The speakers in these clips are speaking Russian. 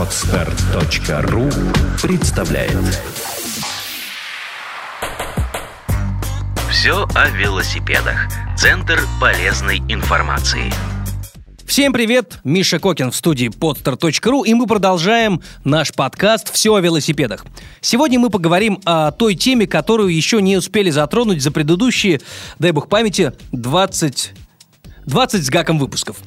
Отстар.ру представляет Все о велосипедах. Центр полезной информации. Всем привет! Миша Кокин в студии podster.ru и мы продолжаем наш подкаст «Все о велосипедах». Сегодня мы поговорим о той теме, которую еще не успели затронуть за предыдущие, дай бог памяти, 20 20 с гаком выпусков.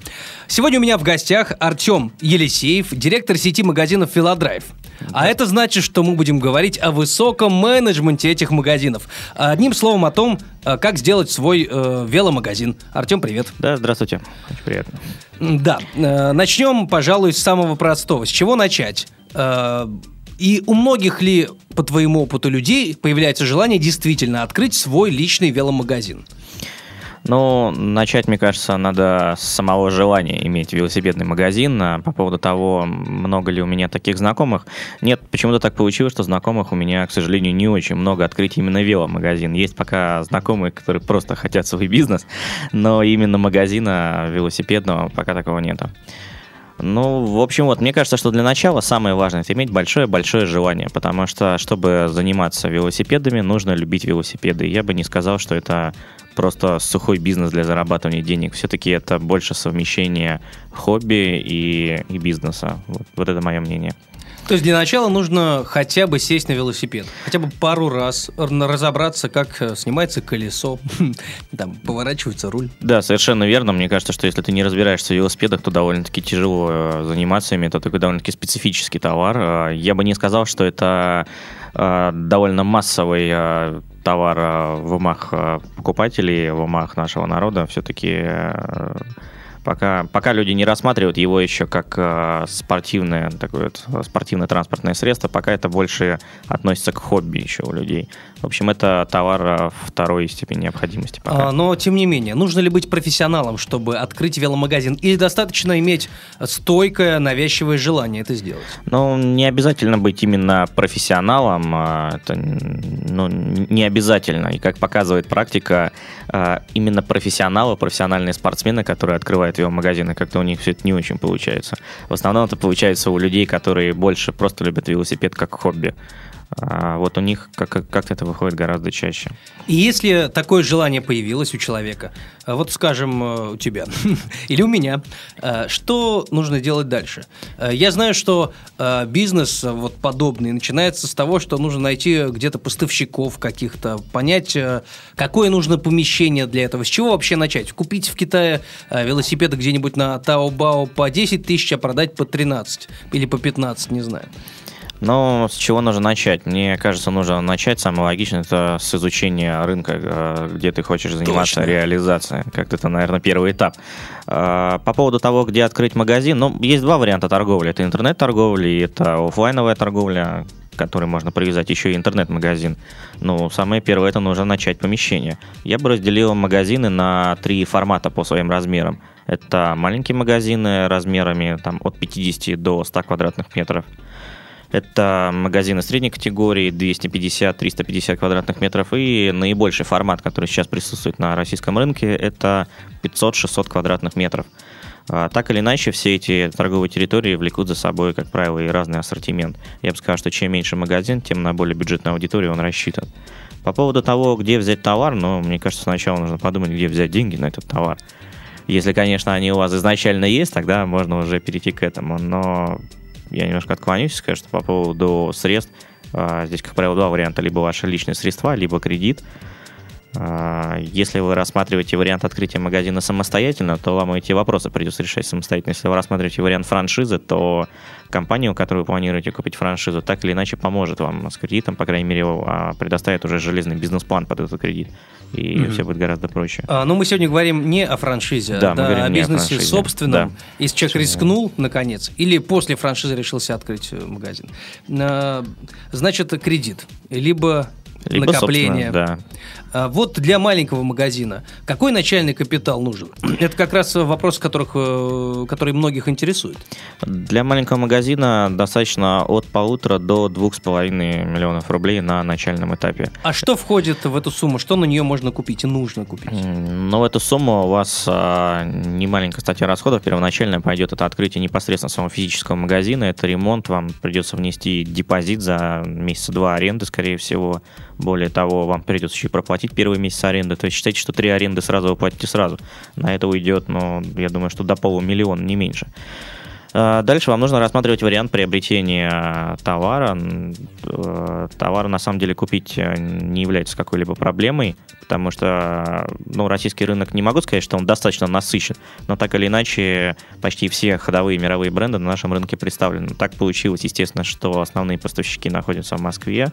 Сегодня у меня в гостях Артем Елисеев, директор сети магазинов «Филодрайв». А это значит, что мы будем говорить о высоком менеджменте этих магазинов. Одним словом о том, э, как сделать свой э, веломагазин. Артем, привет. Да, здравствуйте. Очень приятно. Да. Э, начнем, пожалуй, с самого простого. С чего начать? Э, и у многих ли, по твоему опыту людей, появляется желание действительно открыть свой личный веломагазин? Ну, начать, мне кажется, надо с самого желания иметь велосипедный магазин. А по поводу того, много ли у меня таких знакомых. Нет, почему-то так получилось, что знакомых у меня, к сожалению, не очень много открыть именно веломагазин. Есть пока знакомые, которые просто хотят свой бизнес, но именно магазина велосипедного пока такого нету. Ну, в общем, вот, мне кажется, что для начала самое важное это иметь большое-большое желание, потому что, чтобы заниматься велосипедами, нужно любить велосипеды. Я бы не сказал, что это просто сухой бизнес для зарабатывания денег. Все-таки это больше совмещение хобби и, и бизнеса. Вот, вот это мое мнение. То есть для начала нужно хотя бы сесть на велосипед, хотя бы пару раз разобраться, как э, снимается колесо, там поворачивается руль. Да, совершенно верно. Мне кажется, что если ты не разбираешься в велосипедах, то довольно-таки тяжело э, заниматься ими. Это такой довольно-таки специфический товар. Э, я бы не сказал, что это довольно массовый товар в умах покупателей, в умах нашего народа. Все-таки Пока, пока люди не рассматривают его еще как э, спортивное, такое вот, спортивное транспортное средство, пока это больше относится к хобби еще у людей. В общем, это товар э, второй степени необходимости. Пока. А, но, тем не менее, нужно ли быть профессионалом, чтобы открыть веломагазин? Или достаточно иметь стойкое, навязчивое желание это сделать? Ну, не обязательно быть именно профессионалом. А это ну, не обязательно. И как показывает практика, э, именно профессионалы, профессиональные спортсмены, которые открывают веломагазины, как-то у них все это не очень получается. В основном это получается у людей, которые больше просто любят велосипед как хобби. А вот у них как- как-то это выходит гораздо чаще. И если такое желание появилось у человека, а вот скажем, э, у тебя или у меня, э, что нужно делать дальше? Э, я знаю, что бизнес вот подобный начинается с того, что нужно найти где-то поставщиков каких-то, понять, какое нужно помещение для этого, с чего вообще начать? Купить в Китае велосипеды где-нибудь на Таобао по 10 тысяч, а продать по 13 или по 15, не знаю. Но с чего нужно начать? Мне кажется, нужно начать, самое логичное, это с изучения рынка, э, где ты хочешь заниматься Точно. реализацией. Как-то это, наверное, первый этап. Э, по поводу того, где открыть магазин, ну, есть два варианта торговли. Это интернет-торговля и это офлайновая торговля, который можно привязать еще и интернет-магазин. Ну, самое первое, это нужно начать помещение. Я бы разделил магазины на три формата по своим размерам. Это маленькие магазины размерами там, от 50 до 100 квадратных метров. Это магазины средней категории, 250-350 квадратных метров. И наибольший формат, который сейчас присутствует на российском рынке, это 500-600 квадратных метров. А, так или иначе, все эти торговые территории влекут за собой, как правило, и разный ассортимент. Я бы сказал, что чем меньше магазин, тем на более бюджетную аудиторию он рассчитан. По поводу того, где взять товар, ну, мне кажется, сначала нужно подумать, где взять деньги на этот товар. Если, конечно, они у вас изначально есть, тогда можно уже перейти к этому. Но я немножко отклонюсь что по поводу средств, а, здесь, как правило, два варианта. Либо ваши личные средства, либо кредит. А, если вы рассматриваете вариант открытия магазина самостоятельно, то вам эти вопросы придется решать самостоятельно. Если вы рассматриваете вариант франшизы, то компания, у которой вы планируете купить франшизу, так или иначе поможет вам с кредитом, по крайней мере, а, предоставит уже железный бизнес-план под этот кредит. И mm-hmm. все будет гораздо проще. А, ну, мы сегодня говорим не о франшизе, да, да, а о бизнесе о собственном. Да. Если человек рискнул, наконец, или после франшизы решился открыть э, магазин, значит, кредит, либо, либо накопление. Да. А вот для маленького магазина какой начальный капитал нужен? Это как раз вопрос, которых, э, который многих интересует. Для маленького магазина достаточно от полутора до двух с половиной миллионов рублей на начальном этапе. А что входит в эту сумму? Что на нее можно купить и нужно купить? Ну, в эту сумму у вас а, не маленькая статья расходов. Первоначально пойдет это открытие непосредственно самого физического магазина. Это ремонт. Вам придется внести депозит за месяца два аренды, скорее всего. Более того, вам придется еще и проплатить первый месяц аренды. То есть считайте, что три аренды сразу вы платите сразу. На это уйдет, ну, я думаю, что до полумиллиона, не меньше. А, дальше вам нужно рассматривать вариант приобретения товара. Э, товар на самом деле купить э, не является какой-либо проблемой, потому что ну, российский рынок, не могу сказать, что он достаточно насыщен, но так или иначе почти все ходовые мировые бренды на нашем рынке представлены. Так получилось, естественно, что основные поставщики находятся в Москве,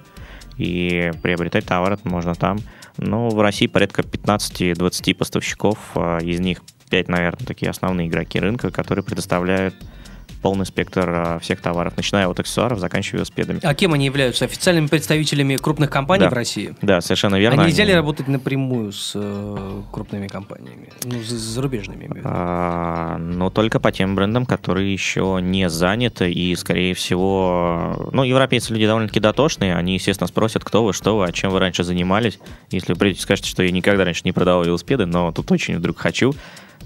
и приобретать товар можно там. Ну, в России порядка 15-20 поставщиков, а из них 5, наверное, такие основные игроки рынка, которые предоставляют полный спектр а, всех товаров, начиная от аксессуаров, заканчивая велосипедами. А кем они являются? Официальными представителями крупных компаний да. в России? Да, совершенно верно. А нельзя ли работать напрямую с э, крупными компаниями? Ну, с зарубежными. А, но только по тем брендам, которые еще не заняты, и, скорее всего, ну, европейцы люди довольно-таки дотошные, они, естественно, спросят, кто вы, что вы, а чем вы раньше занимались. Если вы придете скажете, что я никогда раньше не продавал велосипеды, но тут очень вдруг хочу,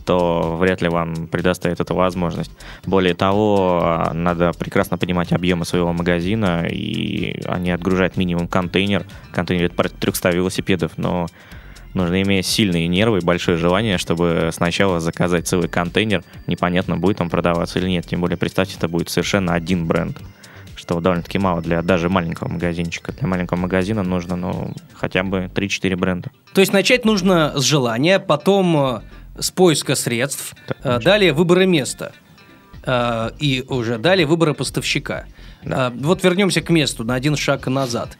то вряд ли вам предоставит эту возможность. Более того, надо прекрасно понимать объемы своего магазина, и они отгружают минимум контейнер. Контейнер — это порядка 300 велосипедов, но нужно иметь сильные нервы и большое желание, чтобы сначала заказать целый контейнер. Непонятно, будет он продаваться или нет. Тем более, представьте, это будет совершенно один бренд что довольно-таки мало для даже маленького магазинчика. Для маленького магазина нужно, ну, хотя бы 3-4 бренда. То есть начать нужно с желания, потом э, с поиска средств, так, э, далее выбора места э, и уже далее выбора поставщика. Да. Э, вот вернемся к месту на один шаг назад.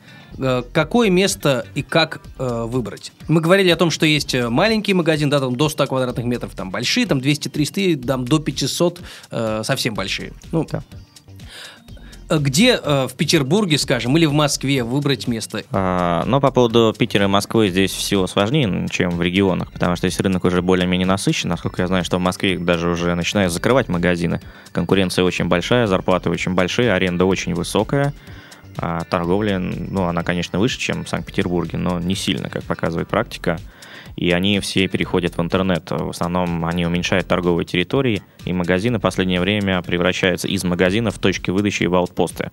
Какое место и как э, выбрать? Мы говорили о том, что есть маленький магазин, да, там до 100 квадратных метров, там большие, там 200-300, там до 500 э, совсем большие. Ну, да. Э, где э, в Петербурге, скажем, или в Москве выбрать место? А, ну, по поводу Питера и Москвы здесь все сложнее, чем в регионах, потому что здесь рынок уже более-менее насыщен. Насколько я знаю, что в Москве даже уже начинают закрывать магазины. Конкуренция очень большая, зарплаты очень большие, аренда очень высокая. А торговля, ну, она, конечно, выше, чем в Санкт-Петербурге, но не сильно, как показывает практика и они все переходят в интернет. В основном они уменьшают торговые территории, и магазины в последнее время превращаются из магазинов в точки выдачи в аутпосты.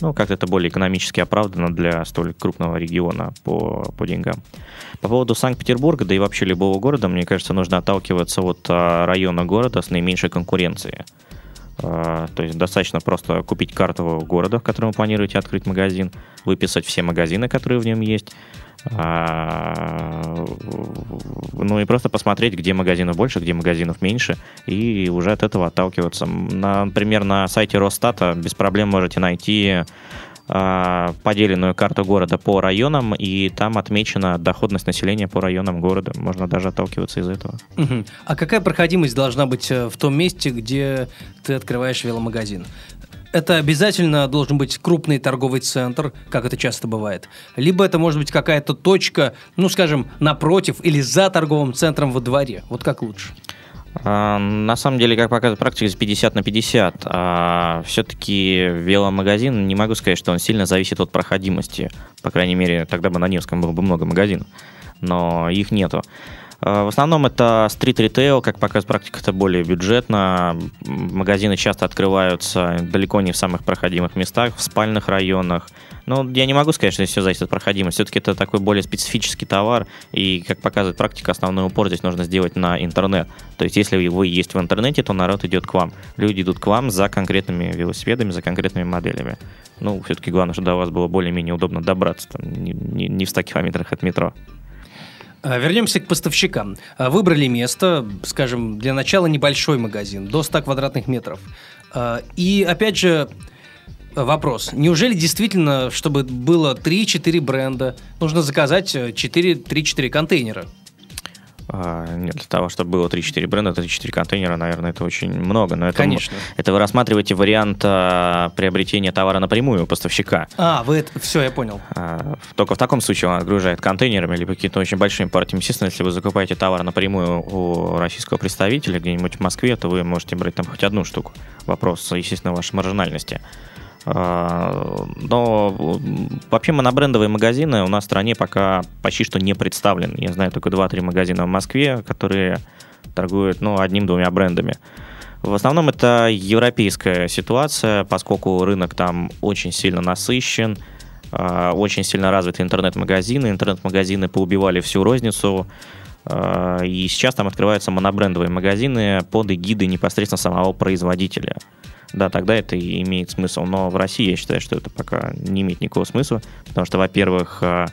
Ну, как-то это более экономически оправдано для столь крупного региона по, по деньгам. По поводу Санкт-Петербурга, да и вообще любого города, мне кажется, нужно отталкиваться от а, района города с наименьшей конкуренцией. А, то есть достаточно просто купить карту города, в котором вы планируете открыть магазин, выписать все магазины, которые в нем есть, ну и просто посмотреть, где магазинов больше, где магазинов меньше, и уже от этого отталкиваться. Например, на сайте Росстата без проблем можете найти а, поделенную карту города по районам, и там отмечена доходность населения по районам города. Можно даже отталкиваться из этого. Угу. А какая проходимость должна быть э, в том месте, где ты открываешь веломагазин? Это обязательно должен быть крупный торговый центр, как это часто бывает. Либо это может быть какая-то точка, ну, скажем, напротив или за торговым центром во дворе. Вот как лучше? А, на самом деле, как показывает практика, 50 на 50. А, все-таки веломагазин, не могу сказать, что он сильно зависит от проходимости. По крайней мере, тогда бы на Невском было бы много магазинов. Но их нету. Э, в основном это стрит-ритейл, как показывает практика, это более бюджетно. Магазины часто открываются далеко не в самых проходимых местах, в спальных районах. Но я не могу сказать, что здесь все зависит от проходимости. Все-таки это такой более специфический товар, и, как показывает практика, основной упор здесь нужно сделать на интернет. То есть, если вы есть в интернете, то народ идет к вам. Люди идут к вам за конкретными велосипедами, за конкретными моделями. Ну, все-таки главное, чтобы до вас было более-менее удобно добраться, там, не, не, не в 100 километрах от метро. А, вернемся к поставщикам. А, выбрали место, скажем, для начала небольшой магазин, до 100 квадратных метров. А, и опять же, вопрос. Неужели действительно, чтобы было 3-4 бренда, нужно заказать 3-4 контейнера? А, нет, для того, чтобы было 3-4 бренда, 3-4 контейнера, наверное, это очень много. Но это, Конечно. Это вы рассматриваете вариант а, приобретения товара напрямую у поставщика. А, вы это... Все, я понял. А, только в таком случае он отгружает контейнерами или какие-то очень большими партиями. Естественно, если вы закупаете товар напрямую у российского представителя где-нибудь в Москве, то вы можете брать там хоть одну штуку. Вопрос, естественно, вашей маржинальности. А, но вообще монобрендовые магазины у нас в стране пока почти что не представлены. Я знаю только 2-3 магазина в Москве, которые торгуют ну, одним-двумя брендами. В основном это европейская ситуация, поскольку рынок там очень сильно насыщен, а, очень сильно развиты интернет-магазины. Интернет-магазины поубивали всю розницу, а, и сейчас там открываются монобрендовые магазины под эгидой непосредственно самого производителя да, тогда это и имеет смысл. Но в России я считаю, что это пока не имеет никакого смысла, потому что, во-первых, э,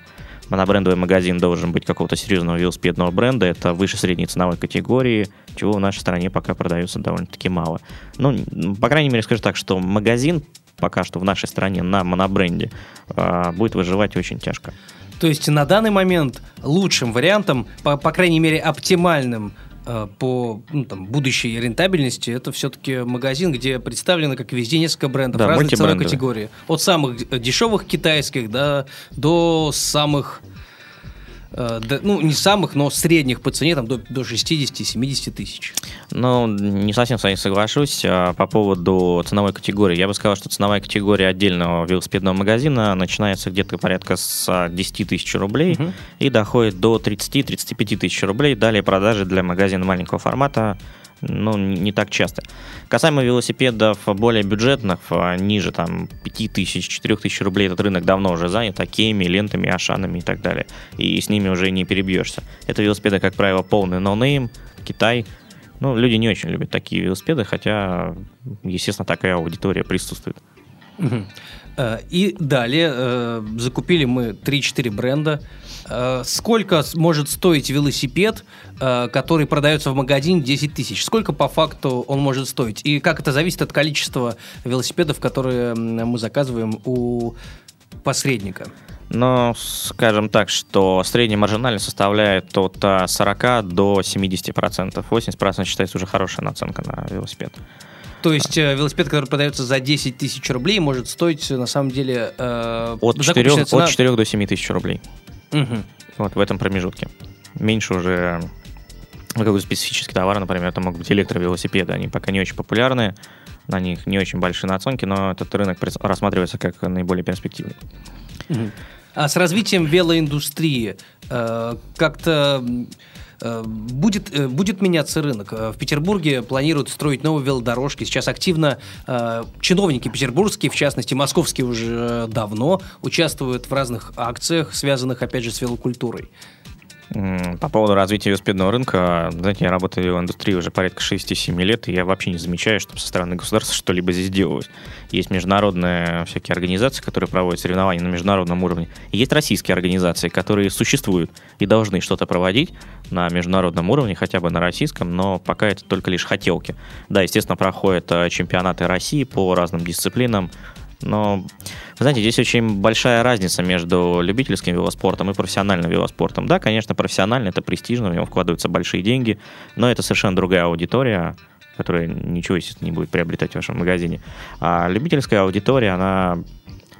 монобрендовый магазин должен быть какого-то серьезного велосипедного бренда, это выше средней ценовой категории, чего в нашей стране пока продается довольно-таки мало. Ну, по крайней мере, скажу так, что магазин пока что в нашей стране на монобренде э, будет выживать очень тяжко. То есть на данный момент лучшим вариантом, по, по крайней мере оптимальным по ну, там, будущей рентабельности, это все-таки магазин, где представлено, как везде, несколько брендов да, разной ценовой категории. От самых дешевых китайских да, до самых Э, ну, не самых, но средних по цене, там, до, до 60-70 тысяч. Ну, не совсем с вами соглашусь. А по поводу ценовой категории. Я бы сказал, что ценовая категория отдельного велосипедного магазина начинается где-то порядка с 10 тысяч рублей угу. и доходит до 30-35 тысяч рублей. Далее продажи для магазина маленького формата ну, не так часто. Касаемо велосипедов более бюджетных, а, ниже там 5000, 4000 рублей этот рынок давно уже занят, Океями, лентами, ашанами и так далее. И с ними уже не перебьешься. Это велосипеды, как правило, полный no name, Китай. Ну, люди не очень любят такие велосипеды, хотя, естественно, такая аудитория присутствует. И далее э, закупили мы 3-4 бренда. Э, сколько может стоить велосипед, который продается в магазине 10 тысяч? Сколько по факту он может стоить? И как это зависит от количества велосипедов, которые мы заказываем у посредника? Ну, скажем так, что средняя маржинальность составляет от 40 до 70%. 80% считается уже хорошая наценка на велосипед. То есть э, велосипед, который продается за 10 тысяч рублей, может стоить на самом деле... Э, от, 4, цена... от 4 до 7 тысяч рублей. Угу. Вот в этом промежутке. Меньше уже ну, какой специфический товар, например, это могут быть электровелосипеды. Они пока не очень популярны, на них не очень большие наценки, но этот рынок рассматривается как наиболее перспективный. Угу. А с развитием велоиндустрии э, как-то Э, будет, э, будет меняться рынок. Э, в Петербурге планируют строить новые велодорожки. Сейчас активно чиновники петербургские, в частности московские уже давно, участвуют в разных акциях, связанных, опять же, с велокультурой. По поводу развития велосипедного рынка, знаете, я работаю в индустрии уже порядка 6-7 лет, и я вообще не замечаю, что со стороны государства что-либо здесь делалось. Есть международные всякие организации, которые проводят соревнования на международном уровне. И есть российские организации, которые существуют и должны что-то проводить на международном уровне, хотя бы на российском, но пока это только лишь хотелки. Да, естественно, проходят э, чемпионаты России по разным дисциплинам, но, вы знаете, здесь очень большая разница между любительским велоспортом и профессиональным велоспортом. Да, конечно, профессионально это престижно, в него вкладываются большие деньги, но это совершенно другая аудитория, которая ничего, естественно, не будет приобретать в вашем магазине. А любительская аудитория, она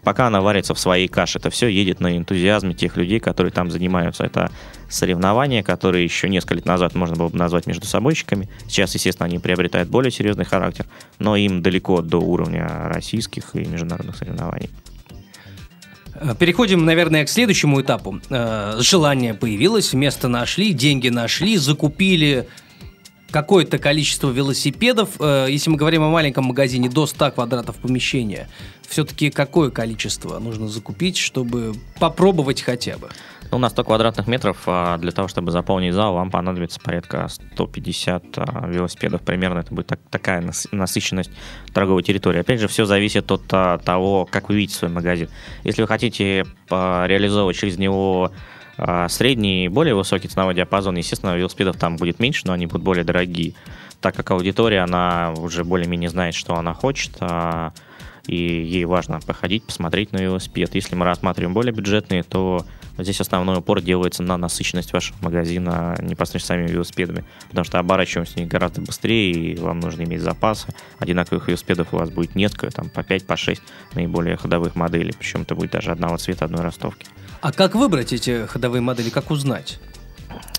пока она варится в своей каше. Это все едет на энтузиазме тех людей, которые там занимаются. Это соревнования, которые еще несколько лет назад можно было бы назвать между собойщиками. Сейчас, естественно, они приобретают более серьезный характер, но им далеко до уровня российских и международных соревнований. Э, переходим, наверное, к следующему этапу. Э, желание появилось, место нашли, деньги нашли, закупили какое-то количество велосипедов. Э, если мы говорим о маленьком магазине до 100 квадратов помещения, все-таки какое количество нужно закупить, чтобы попробовать хотя бы? Ну, на 100 квадратных метров а для того, чтобы заполнить зал, вам понадобится порядка 150 а, велосипедов. Примерно это будет так, такая насыщенность торговой территории. Опять же, все зависит от а, того, как вы видите свой магазин. Если вы хотите реализовывать через него а средний, более высокий ценовой диапазон, естественно, велосипедов там будет меньше, но они будут более дорогие, так как аудитория, она уже более-менее знает, что она хочет, а, и ей важно походить, посмотреть на велосипед. Если мы рассматриваем более бюджетные, то здесь основной упор делается на насыщенность вашего магазина непосредственно самими велосипедами, потому что оборачиваемся них гораздо быстрее, и вам нужно иметь запасы. Одинаковых велосипедов у вас будет несколько, там по 5, по 6 наиболее ходовых моделей, причем это будет даже одного цвета, одной ростовки. А как выбрать эти ходовые модели, как узнать?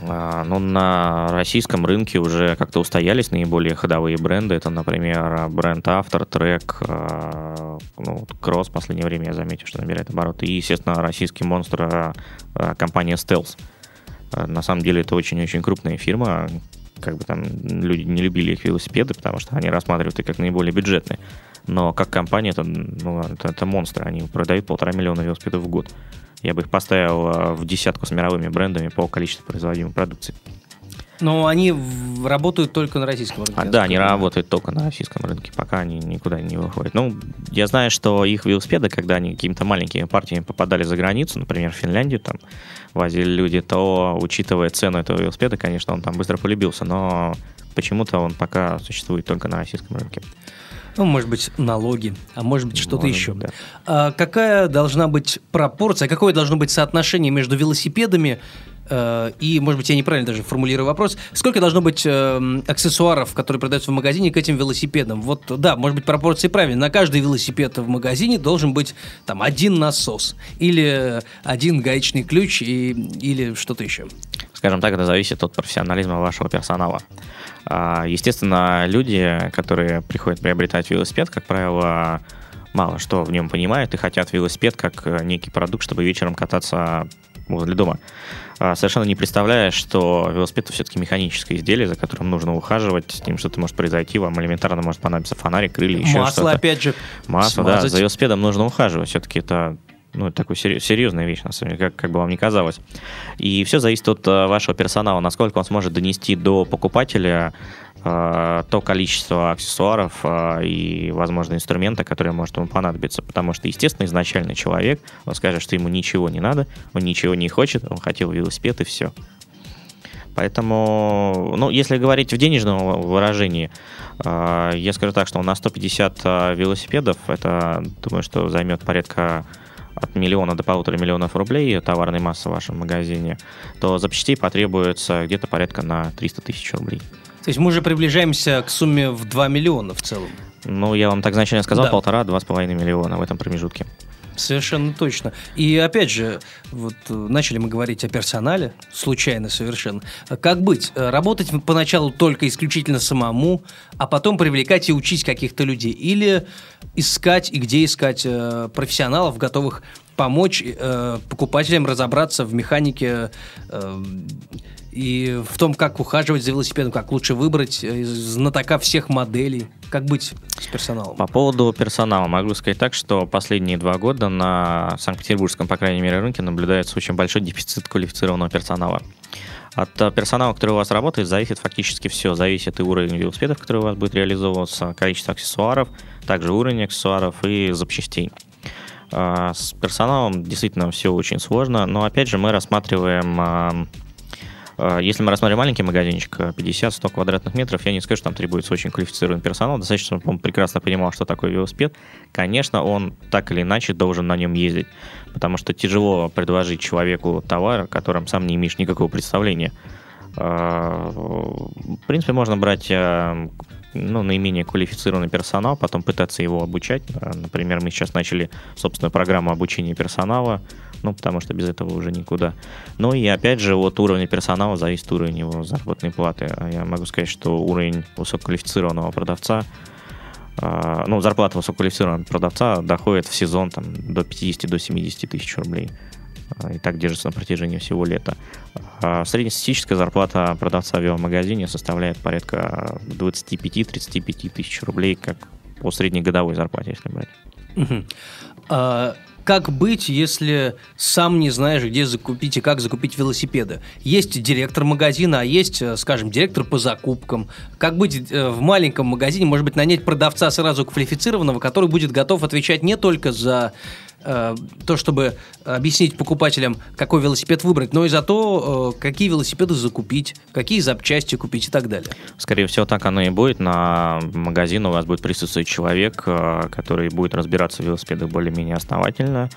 А, ну, на российском рынке уже как-то устоялись наиболее ходовые бренды. Это, например, бренд Автор, Трек, а, ну, Кросс в последнее время, я заметил, что набирает обороты. И, естественно, российский монстр а, компания Stealth. На самом деле это очень-очень крупная фирма. Как бы там люди не любили их велосипеды, потому что они рассматривают их как наиболее бюджетные. Но как компания это, ну, это, это монстры. Они продают полтора миллиона велосипедов в год. Я бы их поставил э, в десятку с мировыми брендами по количеству производимой продукции. Но они работают только на российском рынке. А, да, они работают только на российском рынке, пока они никуда не выходят. Ну, я знаю, что их велосипеды, когда они какими-то маленькими партиями попадали за границу, например, в Финляндию, там возили люди, то, учитывая цену этого велосипеда, конечно, он там быстро полюбился, но почему-то он пока существует только на российском рынке. Ну, может быть, налоги, а может быть, что-то еще. да. а какая должна быть пропорция, какое должно быть соотношение между велосипедами и, может быть, я неправильно даже формулирую вопрос, сколько должно быть э, аксессуаров, которые продаются в магазине к этим велосипедам? Вот, да, может быть, пропорции правильные. На каждый велосипед в магазине должен быть там один насос или один гаечный ключ и, или что-то еще. Скажем так, это зависит от профессионализма вашего персонала. А, естественно, люди, которые приходят приобретать велосипед, как правило, мало что в нем понимают и хотят велосипед как э, некий продукт, чтобы вечером кататься возле дома. А, совершенно не представляя, что велосипед это все-таки механическое изделие, за которым нужно ухаживать, с ним что-то может произойти, вам элементарно может понадобиться фонарик, крылья, еще Масло, что-то. опять же. Масло, смазать. да, за велосипедом нужно ухаживать. Все-таки это ну, такой серьезная вещь, на самом деле, как, как бы вам ни казалось. И все зависит от э, вашего персонала, насколько он сможет донести до покупателя э, то количество аксессуаров э, и, возможно, инструмента, которые может ему понадобиться. Потому что, естественно, изначально человек, он скажет, что ему ничего не надо, он ничего не хочет, он хотел велосипед и все. Поэтому, ну, если говорить в денежном выражении, э, я скажу так, что на 150 э, велосипедов, это, думаю, что займет порядка от миллиона до полутора миллионов рублей товарной массы в вашем магазине, то запчастей потребуется где-то порядка на 300 тысяч рублей. То есть мы уже приближаемся к сумме в 2 миллиона в целом. Ну, я вам так изначально сказал, да. полтора-два с половиной миллиона в этом промежутке. Совершенно точно. И опять же, вот э, начали мы говорить о персонале, случайно совершенно. Как быть? Работать поначалу только исключительно самому, а потом привлекать и учить каких-то людей? Или искать и где искать э, профессионалов, готовых помочь э, покупателям разобраться в механике э, и в том, как ухаживать за велосипедом, как лучше выбрать э, знатока всех моделей, как быть с персоналом. По поводу персонала могу сказать так, что последние два года на Санкт-Петербургском, по крайней мере, рынке наблюдается очень большой дефицит квалифицированного персонала. От э, персонала, который у вас работает, зависит фактически все. Зависит и уровень велосипедов, который у вас будет реализовываться, количество аксессуаров, также уровень аксессуаров и запчастей. А, с персоналом действительно все очень сложно, но опять же мы рассматриваем а, если мы рассмотрим маленький магазинчик, 50-100 квадратных метров, я не скажу, что там требуется очень квалифицированный персонал. Достаточно, чтобы он прекрасно понимал, что такое велосипед. Конечно, он так или иначе должен на нем ездить, потому что тяжело предложить человеку товар, о котором сам не имеешь никакого представления. А, в принципе, можно брать ну, наименее квалифицированный персонал, потом пытаться его обучать. Например, мы сейчас начали собственную программу обучения персонала, ну, потому что без этого уже никуда. Ну и опять же, от уровня персонала зависит уровень его заработной платы. Я могу сказать, что уровень высококвалифицированного продавца а, ну, зарплата высококвалифицированного продавца доходит в сезон там, до 50-70 до 70 тысяч рублей. А, и так держится на протяжении всего лета. А среднестатистическая зарплата продавца в веломагазине составляет порядка 25-35 тысяч рублей, как по среднегодовой зарплате, если брать. Угу. А, как быть, если сам не знаешь, где закупить и как закупить велосипеды? Есть директор магазина, а есть, э, скажем, директор по закупкам. Как быть э, в маленьком магазине? Может быть, нанять продавца сразу квалифицированного, который будет готов отвечать не только за э, то, чтобы объяснить покупателям, какой велосипед выбрать, но и за то, э, какие велосипеды закупить, какие запчасти купить и так далее. Скорее всего, так оно и будет. На магазин у вас будет присутствовать человек, э, который будет разбираться в велосипедах более-менее основательно,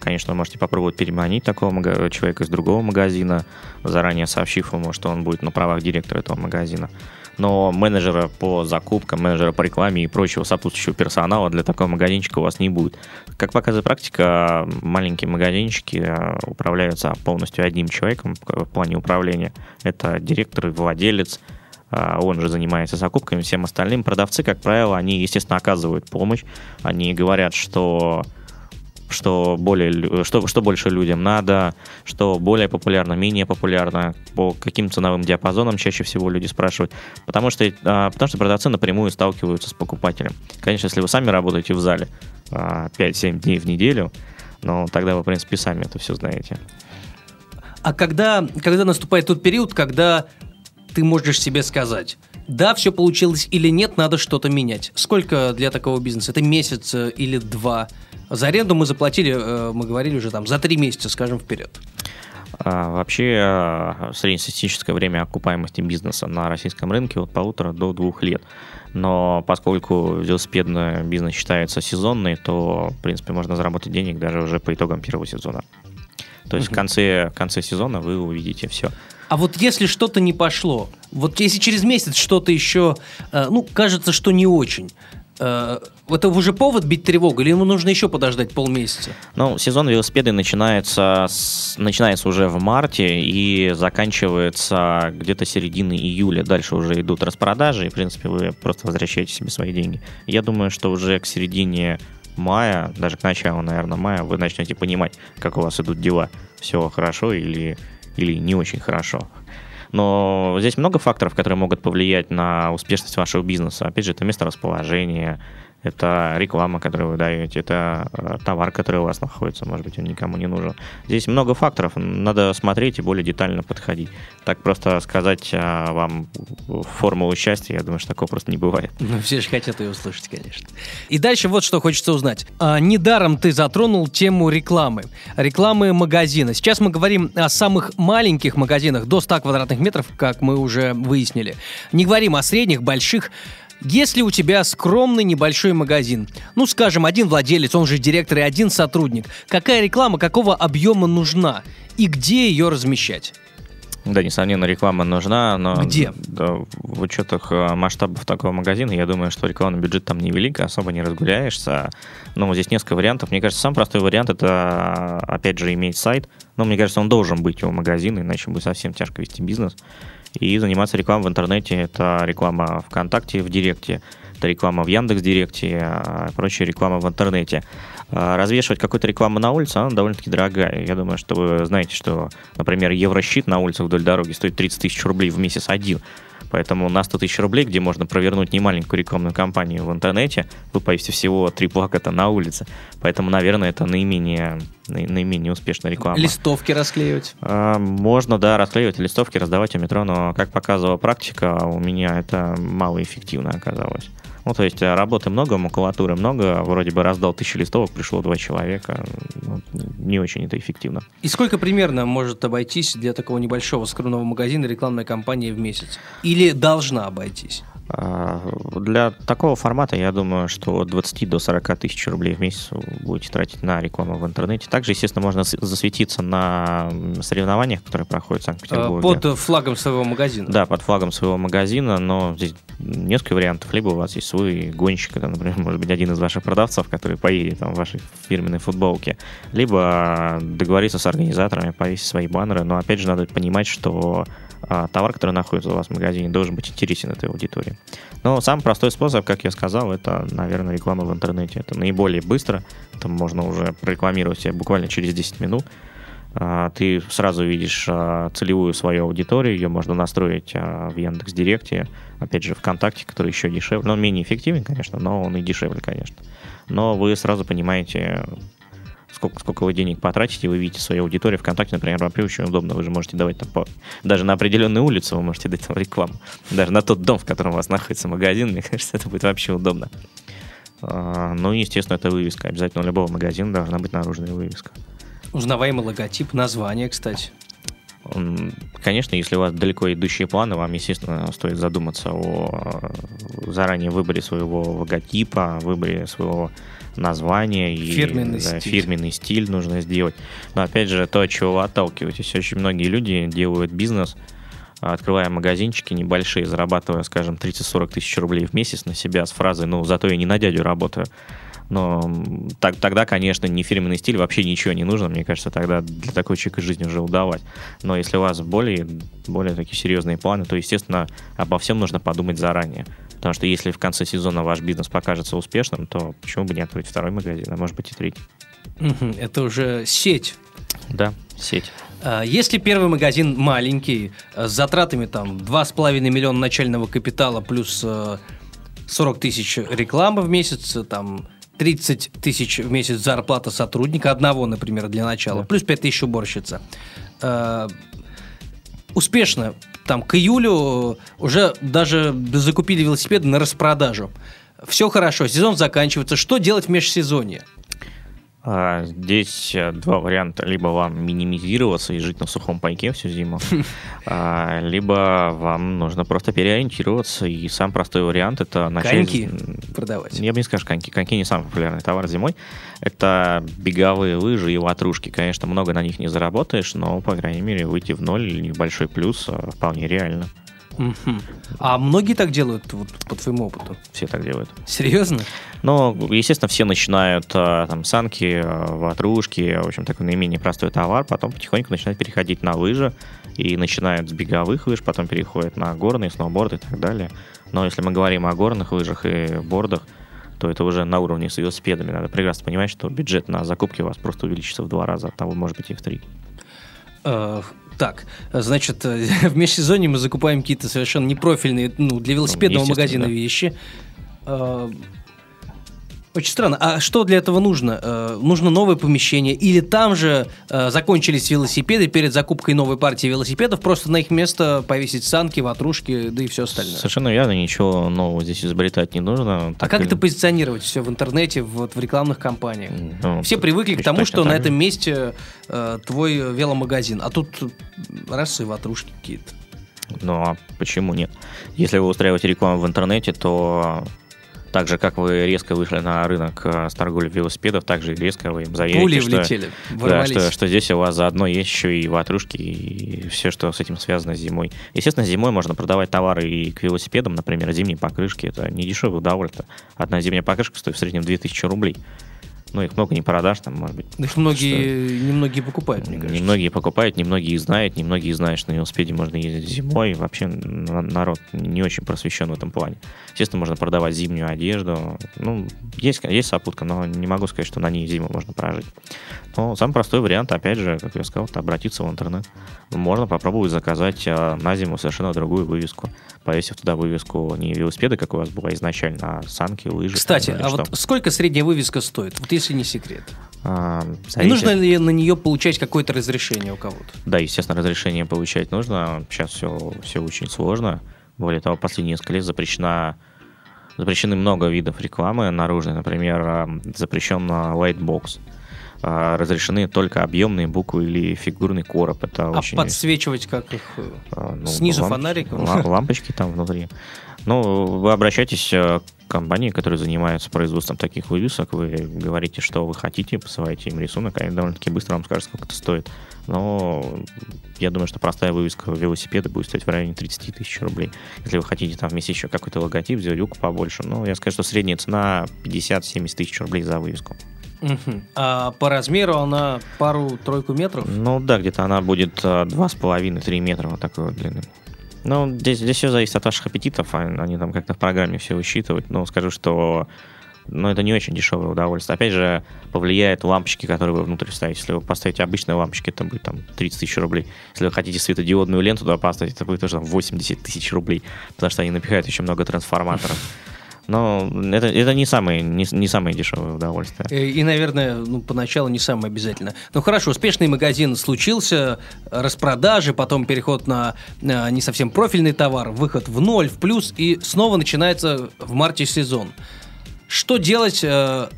конечно, вы можете попробовать переманить такого человека из другого магазина, заранее сообщив ему, что он будет на правах директора этого магазина. Но менеджера по закупкам, менеджера по рекламе и прочего сопутствующего персонала для такого магазинчика у вас не будет. Как показывает практика, маленькие магазинчики а, управляются полностью одним человеком в плане управления. Это директор и владелец, а, он же занимается закупками, всем остальным. Продавцы, как правило, они, естественно, оказывают помощь. Они говорят, что что, более, что, что больше людям надо, что более популярно, менее популярно, по каким ценовым диапазонам чаще всего люди спрашивают. Потому что, а, потому что продавцы напрямую сталкиваются с покупателем. Конечно, если вы сами работаете в зале 5-7 а, дней в неделю, но тогда вы, в принципе, сами это все знаете. А когда, когда наступает тот период, когда ты можешь себе сказать, да, все получилось или нет, надо что-то менять. Сколько для такого бизнеса? Это месяц э, или два? За аренду мы заплатили, э, мы говорили уже там, за три месяца, скажем, вперед. А, вообще а, среднестатистическое время окупаемости бизнеса на российском рынке от полутора до двух лет. Но поскольку велосипедный бизнес считается сезонный, то, в принципе, можно заработать денег даже уже по итогам первого сезона. То есть угу. в, конце, в конце сезона вы увидите все. А вот если что-то не пошло, вот если через месяц что-то еще, э, ну, кажется, что не очень, э, это уже повод бить тревогу, или ему нужно еще подождать полмесяца? Ну, сезон велосипеда начинается, с, начинается уже в марте и заканчивается где-то середины июля. Дальше уже идут распродажи, и, в принципе, вы просто возвращаете себе свои деньги. Я думаю, что уже к середине мая, даже к началу, наверное, мая, вы начнете понимать, как у вас идут дела. Все хорошо или или не очень хорошо. Но здесь много факторов, которые могут повлиять на успешность вашего бизнеса. Опять же, это место расположения, это реклама, которую вы даете, это э, товар, который у вас находится, может быть, он никому не нужен. Здесь много факторов, надо смотреть и более детально подходить. Так просто сказать а, вам формулу счастья, я думаю, что такого просто не бывает. Ну, все же хотят ее услышать, конечно. И дальше вот что хочется узнать. А, недаром ты затронул тему рекламы. Рекламы магазина. Сейчас мы говорим о самых маленьких магазинах, до 100 квадратных метров, как мы уже выяснили. Не говорим о средних, больших. Если у тебя скромный небольшой магазин, ну, скажем, один владелец, он же директор и один сотрудник, какая реклама какого объема нужна и где ее размещать? Да, несомненно, реклама нужна, но Где? Да, в учетах э, масштабов такого магазина, я думаю, что рекламный бюджет там невелик, особо не разгуляешься. Но здесь несколько вариантов. Мне кажется, самый простой вариант это, опять же, иметь сайт. Но мне кажется, он должен быть у магазина, иначе будет совсем тяжко вести бизнес. И заниматься рекламой в интернете – это реклама ВКонтакте, в Директе, это реклама в Яндекс Директе, а прочая реклама в интернете. А развешивать какую-то рекламу на улице, она довольно-таки дорогая. Я думаю, что вы знаете, что, например, еврощит на улицах вдоль дороги стоит 30 тысяч рублей в месяц один. Поэтому на 100 тысяч рублей, где можно провернуть немаленькую рекламную кампанию в интернете, вы повесите всего три плаката на улице. Поэтому, наверное, это наименее, наименее успешная реклама. Листовки расклеивать? А, можно, да, расклеивать листовки, раздавать в метро, но, как показывала практика, у меня это малоэффективно оказалось. Ну, то есть э, работы много, макулатуры много, вроде бы раздал тысячу листовок, пришло два человека. Ну, не очень это эффективно. И сколько примерно может обойтись для такого небольшого скромного магазина рекламная кампания в месяц? Или должна обойтись? Для такого формата, я думаю, что от 20 до 40 тысяч рублей в месяц будете тратить на рекламу в интернете. Также, естественно, можно засветиться на соревнованиях, которые проходят в Санкт-Петербурге. Под флагом своего магазина? Да, под флагом своего магазина, но здесь несколько вариантов. Либо у вас есть свой гонщик, это, например, может быть, один из ваших продавцев, который поедет там, в вашей фирменной футболке. Либо договориться с организаторами, повесить свои баннеры. Но, опять же, надо понимать, что товар, который находится у вас в магазине, должен быть интересен этой аудитории. Но самый простой способ, как я сказал, это, наверное, реклама в интернете. Это наиболее быстро. Там можно уже прорекламировать себя буквально через 10 минут. А, ты сразу видишь а, целевую свою аудиторию, ее можно настроить в Яндекс Директе, опять же, ВКонтакте, который еще дешевле. Но он менее эффективен, конечно, но он и дешевле, конечно. Но вы сразу понимаете, сколько, сколько вы денег потратите, вы видите свою аудиторию ВКонтакте, например, вообще очень удобно. Вы же можете давать там по... даже на определенную улицу вы можете дать там рекламу. Даже на тот дом, в котором у вас находится магазин, мне кажется, это будет вообще удобно. А, ну, естественно, это вывеска. Обязательно у любого магазина должна быть наружная вывеска. Узнаваемый логотип, название, кстати. Конечно, если у вас далеко идущие планы, вам, естественно, стоит задуматься о заранее выборе своего логотипа, выборе своего названия. Фирменный и, стиль. Да, фирменный стиль нужно сделать. Но, опять же, то, от чего вы отталкиваетесь. Очень многие люди делают бизнес, открывая магазинчики небольшие, зарабатывая, скажем, 30-40 тысяч рублей в месяц на себя с фразой «ну, зато я не на дядю работаю». Но так, тогда, конечно, не фирменный стиль, вообще ничего не нужно. Мне кажется, тогда для такой человека жизнь уже удавать. Но если у вас более, более такие серьезные планы, то, естественно, обо всем нужно подумать заранее. Потому что если в конце сезона ваш бизнес покажется успешным, то почему бы не открыть второй магазин, а может быть и третий. Это уже сеть. Да, сеть. А, если первый магазин маленький, с затратами там 2,5 миллиона начального капитала плюс 40 э, тысяч рекламы в месяц, там 30 тысяч в месяц зарплата сотрудника, одного, например, для начала, да. плюс 5 тысяч уборщица. Э, успешно, там, к июлю уже даже закупили велосипеды на распродажу. Все хорошо, сезон заканчивается. Что делать в межсезонье? А, здесь э, два варианта. Либо вам минимизироваться и жить на сухом пайке всю зиму, а, либо вам нужно просто переориентироваться. И сам простой вариант это начать... Коньки продавать. Я бы не скажу коньки. Коньки не самый популярный товар зимой. Это беговые лыжи и ватрушки. Конечно, много на них не заработаешь, но, по крайней мере, выйти в ноль или небольшой плюс э, вполне реально. А многие так делают, вот, по твоему опыту? Все так делают. Серьезно? Ну, естественно, все начинают а, там санки, а, ватрушки, в общем, такой наименее простой товар, потом потихоньку начинают переходить на лыжи, и начинают с беговых лыж, потом переходят на горные, сноуборды и так далее. Но если мы говорим о горных лыжах и бордах, то это уже на уровне с велосипедами. Надо прекрасно понимать, что бюджет на закупки у вас просто увеличится в два раза, от того, может быть, и в три. Так, значит, в межсезонье мы закупаем какие-то совершенно непрофильные, ну, для велосипедного ну, магазина да. вещи. А, очень странно. А что для этого нужно? Э, нужно новое помещение? Или там же э, закончились велосипеды перед закупкой новой партии велосипедов, просто на их место повесить санки, ватрушки, да и все остальное? Совершенно верно, ничего нового здесь изобретать не нужно. А как или... это позиционировать все в интернете, вот в рекламных кампаниях? Ну, все привыкли к тому, что на этом месте э, твой веломагазин, а тут раз и ватрушки какие-то. Ну а почему нет? Если вы устраиваете рекламу в интернете, то так же, как вы резко вышли на рынок э, с торговлей велосипедов, так же резко вы им заявите, Пули влетели, что, да, что, что здесь у вас заодно есть еще и ватрушки, и все, что с этим связано зимой. Естественно, зимой можно продавать товары и к велосипедам, например, зимние покрышки. Это не дешевое удовольствие. Одна зимняя покрышка стоит в среднем 2000 рублей. Ну, их много не продашь, там, может быть. Их многие, что... немногие покупают, мне кажется. Немногие покупают, немногие знают, немногие знают, что на велосипеде можно ездить зимой. Вообще народ не очень просвещен в этом плане. Естественно, можно продавать зимнюю одежду. Ну, есть, есть сопутка, но не могу сказать, что на ней зиму можно прожить. Но самый простой вариант, опять же, как я сказал, это обратиться в интернет. Можно попробовать заказать а, на зиму совершенно другую вывеску повесив туда вывеску не велосипеда, как у вас была изначально, а санки, лыжи. Кстати, а что. вот сколько средняя вывеска стоит, вот если не секрет? А, зависит... Нужно ли на нее получать какое-то разрешение у кого-то? Да, естественно, разрешение получать нужно. Сейчас все, все очень сложно. Более того, последние несколько лет запрещена запрещены много видов рекламы наружной. Например, запрещен lightbox а, разрешены только объемные буквы или фигурный короб. Это а очень... подсвечивать как их? А, ну, Снизу ламп... фонариком? Лампочки там внутри. Ну, вы обращаетесь э, к компании, которые занимаются производством таких вывесок, вы говорите, что вы хотите, посылаете им рисунок, они довольно-таки быстро вам скажут, сколько это стоит. Но я думаю, что простая вывеска велосипеда будет стоить в районе 30 тысяч рублей. Если вы хотите там вместе еще какой-то логотип, сделать люк побольше, ну, я скажу, что средняя цена 50-70 тысяч рублей за вывеску. Угу. А по размеру она пару-тройку метров? Ну да, где-то она будет а, два с половиной-три метра вот такой вот длины. Ну, здесь, здесь все зависит от ваших аппетитов, они там как-то в программе все высчитывают, но скажу, что но это не очень дешевое удовольствие. Опять же, повлияет лампочки, которые вы внутрь ставите. Если вы поставите обычные лампочки, это будет там 30 тысяч рублей. Если вы хотите светодиодную ленту туда поставить, это будет уже там 80 тысяч рублей, потому что они напихают еще много трансформаторов. Но это, это не, самое, не, не самое дешевое удовольствие. И, и, наверное, ну, поначалу не самое обязательное. Ну хорошо, успешный магазин случился, распродажи, потом переход на, на не совсем профильный товар, выход в ноль, в плюс, и снова начинается в марте сезон. Что делать э,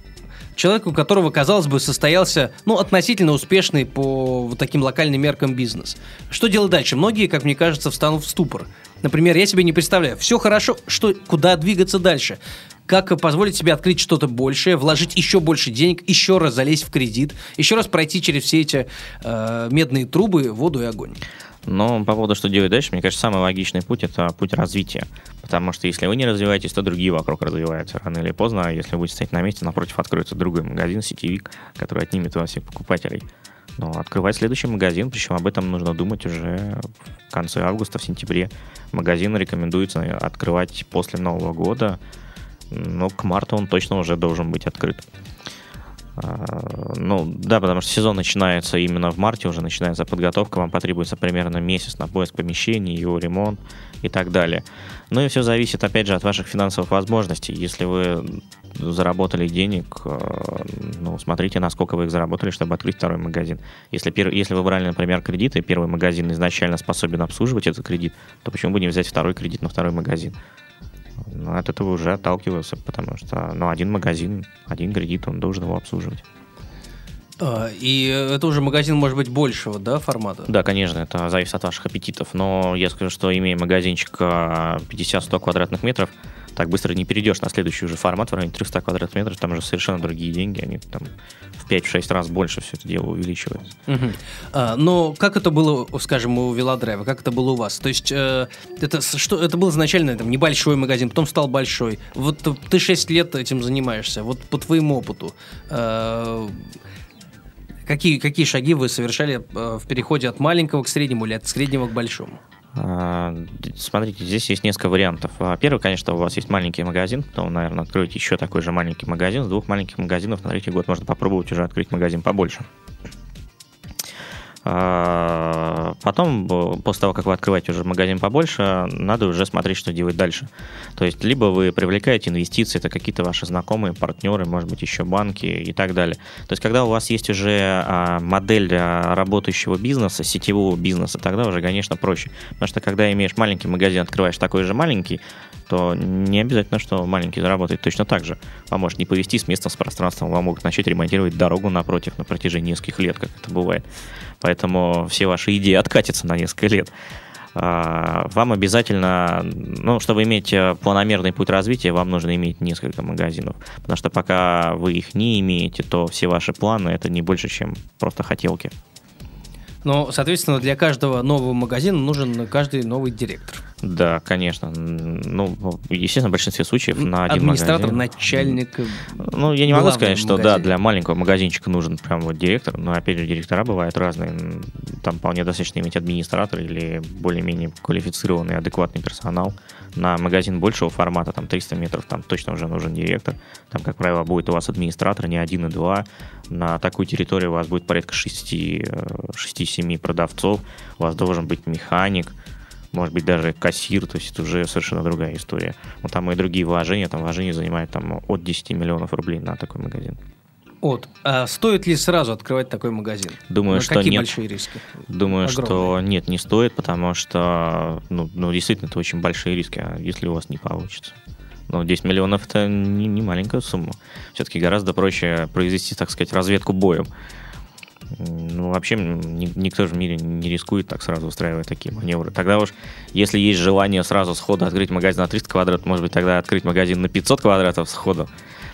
человеку, у которого, казалось бы, состоялся, ну, относительно успешный по вот таким локальным меркам бизнес. Что делать дальше? Многие, как мне кажется, встанут в ступор. Например, я себе не представляю, все хорошо, что, куда двигаться дальше? Как позволить себе открыть что-то большее, вложить еще больше денег, еще раз залезть в кредит, еще раз пройти через все эти э, медные трубы, воду и огонь? Но по поводу, что делать дальше, мне кажется, самый логичный путь – это путь развития. Потому что если вы не развиваетесь, то другие вокруг развиваются. Рано или поздно, если вы будете стоять на месте, напротив откроется другой магазин, сетевик, который отнимет у вас всех покупателей. Но открывать следующий магазин, причем об этом нужно думать уже в конце августа, в сентябре. Магазин рекомендуется открывать после Нового года, но к марту он точно уже должен быть открыт. Ну, да, потому что сезон начинается именно в марте, уже начинается подготовка, вам потребуется примерно месяц на поиск помещений, его ремонт и так далее. Ну и все зависит, опять же, от ваших финансовых возможностей. Если вы заработали денег, а, ну, смотрите, насколько вы их заработали, чтобы открыть второй магазин. Если, если вы брали, например, кредит, и первый магазин изначально способен обслуживать этот кредит, то почему бы не взять второй кредит на второй магазин? Ну, от этого уже отталкиваться, потому что ну, один магазин, один кредит, он должен его обслуживать. А, и это уже магазин может быть большего, да, формата? Да, конечно, это зависит от ваших аппетитов. Но я скажу, что имея магазинчик 50-100 квадратных метров, так быстро не перейдешь на следующий уже формат в районе 300 квадратных метров, там уже совершенно другие деньги, они там в 5-6 раз больше все это дело увеличивается. Угу. А, но как это было, скажем, у Велодрайва, как это было у вас? То есть э, это, что, это был изначально там, небольшой магазин, потом стал большой. Вот ты 6 лет этим занимаешься, вот по твоему опыту. Э, Какие, какие шаги вы совершали э, в переходе от маленького к среднему или от среднего к большому? А, смотрите, здесь есть несколько вариантов. Первый, конечно, у вас есть маленький магазин, потом, наверное, откроете еще такой же маленький магазин. С двух маленьких магазинов на третий год можно попробовать уже открыть магазин побольше. А, потом, после того, как вы открываете уже магазин побольше, надо уже смотреть, что делать дальше. То есть, либо вы привлекаете инвестиции, это какие-то ваши знакомые, партнеры, может быть, еще банки и так далее. То есть, когда у вас есть уже а, модель работающего бизнеса, сетевого бизнеса, тогда уже, конечно, проще. Потому что, когда имеешь маленький магазин, открываешь такой же маленький, то не обязательно, что маленький заработает точно так же. Вам может не повезти с местом, с пространством, вам могут начать ремонтировать дорогу напротив на протяжении нескольких лет, как это бывает. Поэтому все ваши идеи откатятся на несколько лет. А, вам обязательно, ну, чтобы иметь э, планомерный путь развития, вам нужно иметь несколько магазинов. Потому что пока вы их не имеете, то все ваши планы это не больше, чем просто хотелки. Но, соответственно, для каждого нового магазина нужен каждый новый директор. Да, конечно. Ну, естественно, в большинстве случаев на один Администратор, магазин. начальник. Ну, я не могу сказать, что магазин. да, для маленького магазинчика нужен прям вот директор, но опять же, директора бывают разные. Там вполне достаточно иметь администратор или более-менее квалифицированный, адекватный персонал. На магазин большего формата, там 300 метров, там точно уже нужен директор. Там, как правило, будет у вас администратор, не один и два. На такую территорию у вас будет порядка 6, 60 э, семи продавцов, у вас должен быть механик, может быть, даже кассир, то есть это уже совершенно другая история. Но там и другие вложения, там вложения занимают там, от 10 миллионов рублей на такой магазин. От. А стоит ли сразу открывать такой магазин? Думаю, Но что какие нет. большие риски? Думаю, Огромные. что нет, не стоит, потому что, ну, ну, действительно, это очень большие риски, а если у вас не получится. Но 10 миллионов это не, не маленькая сумма. Все-таки гораздо проще произвести, так сказать, разведку боем. Ну, вообще, никто же в мире не рискует так сразу устраивать такие маневры. Тогда уж, если есть желание сразу сходу открыть магазин на 300 квадратов, может быть, тогда открыть магазин на 500 квадратов сходу.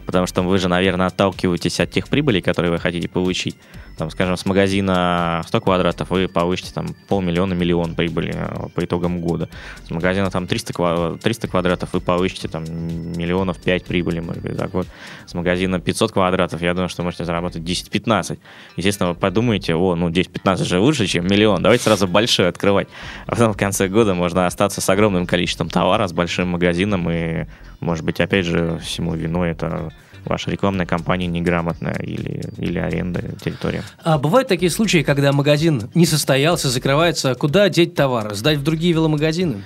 Потому что вы же, наверное, отталкиваетесь от тех прибылей, которые вы хотите получить там, скажем, с магазина 100 квадратов вы получите там полмиллиона, миллион прибыли э, по итогам года. С магазина там 300, 300 квадратов вы получите там миллионов 5 прибыли, может быть, так вот. С магазина 500 квадратов, я думаю, что можете заработать 10-15. Естественно, вы подумаете, о, ну 10-15 же лучше, чем миллион, давайте сразу большой открывать. А потом в конце года можно остаться с огромным количеством товара, с большим магазином и, может быть, опять же, всему виной это ваша рекламная кампания неграмотная или, или аренда территории. А бывают такие случаи, когда магазин не состоялся, закрывается, куда деть товар? Сдать в другие веломагазины?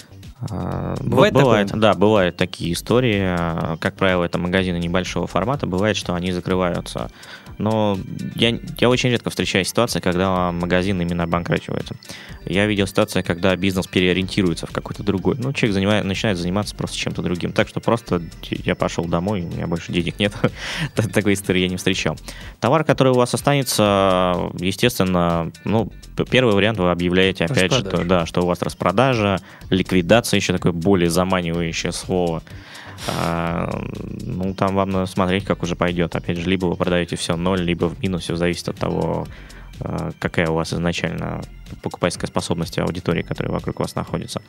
А, бывает, бывает такое? Да, бывают такие истории. Как правило, это магазины небольшого формата. Бывает, что они закрываются но я, я очень редко встречаю ситуации, когда магазин именно обанкрачивается. Я видел ситуации, когда бизнес переориентируется в какой-то другой. Ну, человек занимает, начинает заниматься просто чем-то другим. Так что просто я пошел домой, у меня больше денег нет. Такой истории я не встречал. Товар, который у вас останется, естественно, ну, первый вариант вы объявляете опять же, да, что у вас распродажа, ликвидация, еще такое более заманивающее слово. А, ну, там вам надо смотреть, как уже пойдет. Опять же, либо вы продаете все ноль, либо в минус, все зависит от того, а, какая у вас изначально покупательская способность аудитории, которая вокруг вас находится.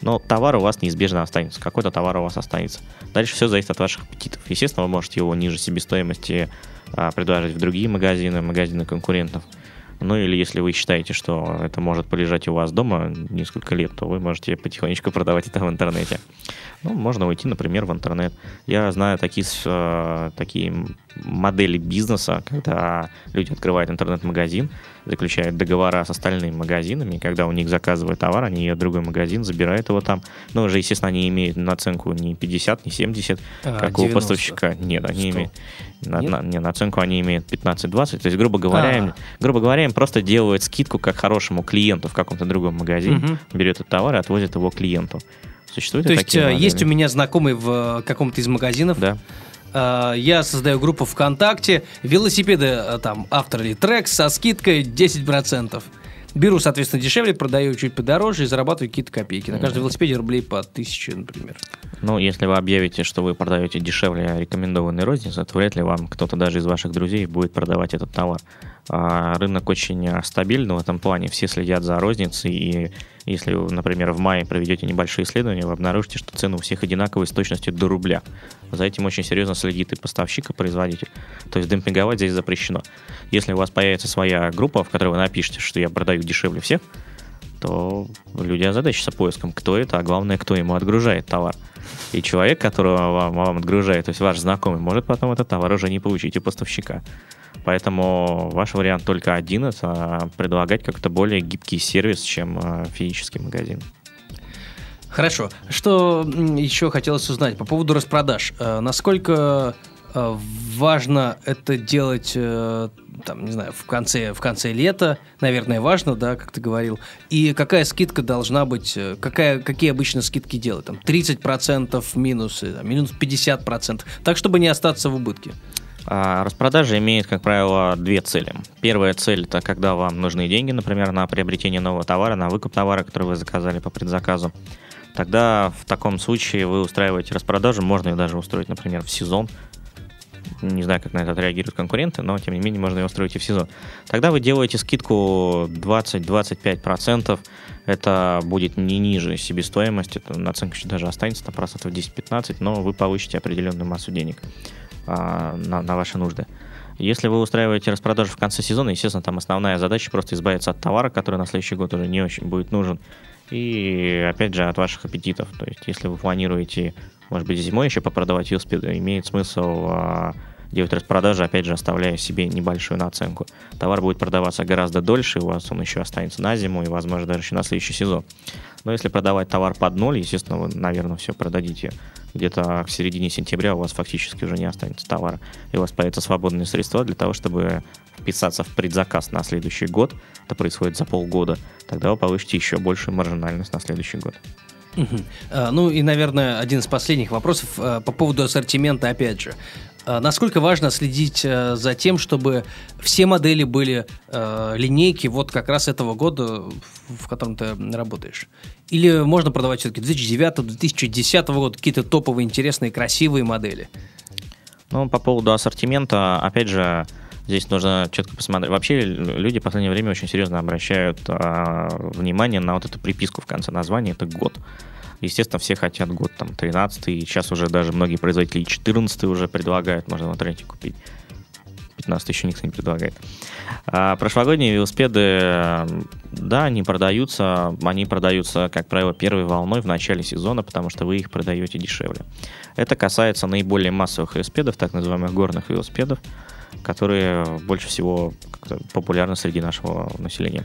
Но товар у вас неизбежно останется. Какой-то товар у вас останется. Дальше все зависит от ваших аппетитов. Естественно, вы можете его ниже себестоимости а, предложить в другие магазины, магазины конкурентов. Ну или если вы считаете, что это может полежать у вас дома несколько лет, то вы можете потихонечку продавать это в интернете. Ну, можно уйти, например, в интернет. Я знаю такие, э, такие модели бизнеса, когда люди открывают интернет-магазин, заключают договора с остальными магазинами, когда у них заказывают товар, они едут в другой магазин, забирают его там. Ну, уже, естественно, они имеют наценку не 50, не 70, а, как 90. у поставщика. Нет, они 100. имеют... На, Нет? На, не, наценку они имеют 15-20. То есть, грубо говоря, а. им, грубо говоря, им просто делают скидку как хорошему клиенту в каком-то другом магазине, угу. берет этот товар и отвозит его клиенту. Существует То есть э, есть у меня знакомый в э, каком-то из магазинов. Да. Э, я создаю группу ВКонтакте, велосипеды, там, автор или трек со скидкой 10%. Беру, соответственно, дешевле, продаю чуть подороже и зарабатываю какие-то копейки. На каждом велосипеде рублей по 1000, например. Ну, если вы объявите, что вы продаете дешевле рекомендованный розницы, то вряд ли вам кто-то даже из ваших друзей будет продавать этот товар. А рынок очень стабильный в этом плане, все следят за розницей, и если например, в мае проведете небольшие исследования, вы обнаружите, что цены у всех одинаковые с точностью до рубля. За этим очень серьезно следит и поставщик, и производитель. То есть демпинговать здесь запрещено. Если у вас появится своя группа, в которой вы напишете, что я продаю дешевле всех, то люди озадачатся поиском, кто это, а главное, кто ему отгружает товар. И человек, которого вам, вам отгружает, то есть ваш знакомый, может потом этот товар уже не получить у поставщика. Поэтому ваш вариант только один – это предлагать как-то более гибкий сервис, чем э, физический магазин. Хорошо. Что еще хотелось узнать по поводу распродаж? Э, насколько э, важно это делать, там, не знаю, в конце, в конце лета, наверное, важно, да, как ты говорил. И какая скидка должна быть, какая, какие обычно скидки делают? Там 30% минусы, там, минус 50%, так, чтобы не остаться в убытке. А, распродажа имеет, как правило, две цели. Первая цель – это когда вам нужны деньги, например, на приобретение нового товара, на выкуп товара, который вы заказали по предзаказу. Тогда в таком случае вы устраиваете распродажу, можно ее даже устроить, например, в сезон. Не знаю, как на это отреагируют конкуренты, но тем не менее можно ее устроить и в сезон. Тогда вы делаете скидку 20-25%. Это будет не ниже себестоимости, это наценка еще даже останется на процентов 10-15, но вы получите определенную массу денег а, на, на ваши нужды. Если вы устраиваете распродажу в конце сезона, естественно, там основная задача просто избавиться от товара, который на следующий год уже не очень будет нужен. И опять же от ваших аппетитов. То есть, если вы планируете, может быть, зимой еще попродавать велосипед, имеет смысл а, делать распродажи, опять же, оставляя себе небольшую наценку. Товар будет продаваться гораздо дольше, у вас он еще останется на зиму и, возможно, даже еще на следующий сезон. Но если продавать товар под ноль, естественно, вы, наверное, все продадите где-то к середине сентября у вас фактически уже не останется товара, и у вас появятся свободные средства для того, чтобы вписаться в предзаказ на следующий год, это происходит за полгода, тогда вы получите еще большую маржинальность на следующий год. Угу. Ну и, наверное, один из последних вопросов а, по поводу ассортимента, опять же. А, насколько важно следить а, за тем, чтобы все модели были а, линейки вот как раз этого года, в котором ты работаешь? Или можно продавать все-таки 2009-2010 года какие-то топовые, интересные, красивые модели? Ну, по поводу ассортимента, опять же, здесь нужно четко посмотреть. Вообще люди в последнее время очень серьезно обращают а, внимание на вот эту приписку в конце названия, это год. Естественно, все хотят год там 13 и сейчас уже даже многие производители 14 уже предлагают, можно в интернете купить. 15 еще никто не предлагает. А прошлогодние велосипеды, да, они продаются, они продаются, как правило, первой волной в начале сезона, потому что вы их продаете дешевле. Это касается наиболее массовых велосипедов, так называемых горных велосипедов, которые больше всего популярны среди нашего населения.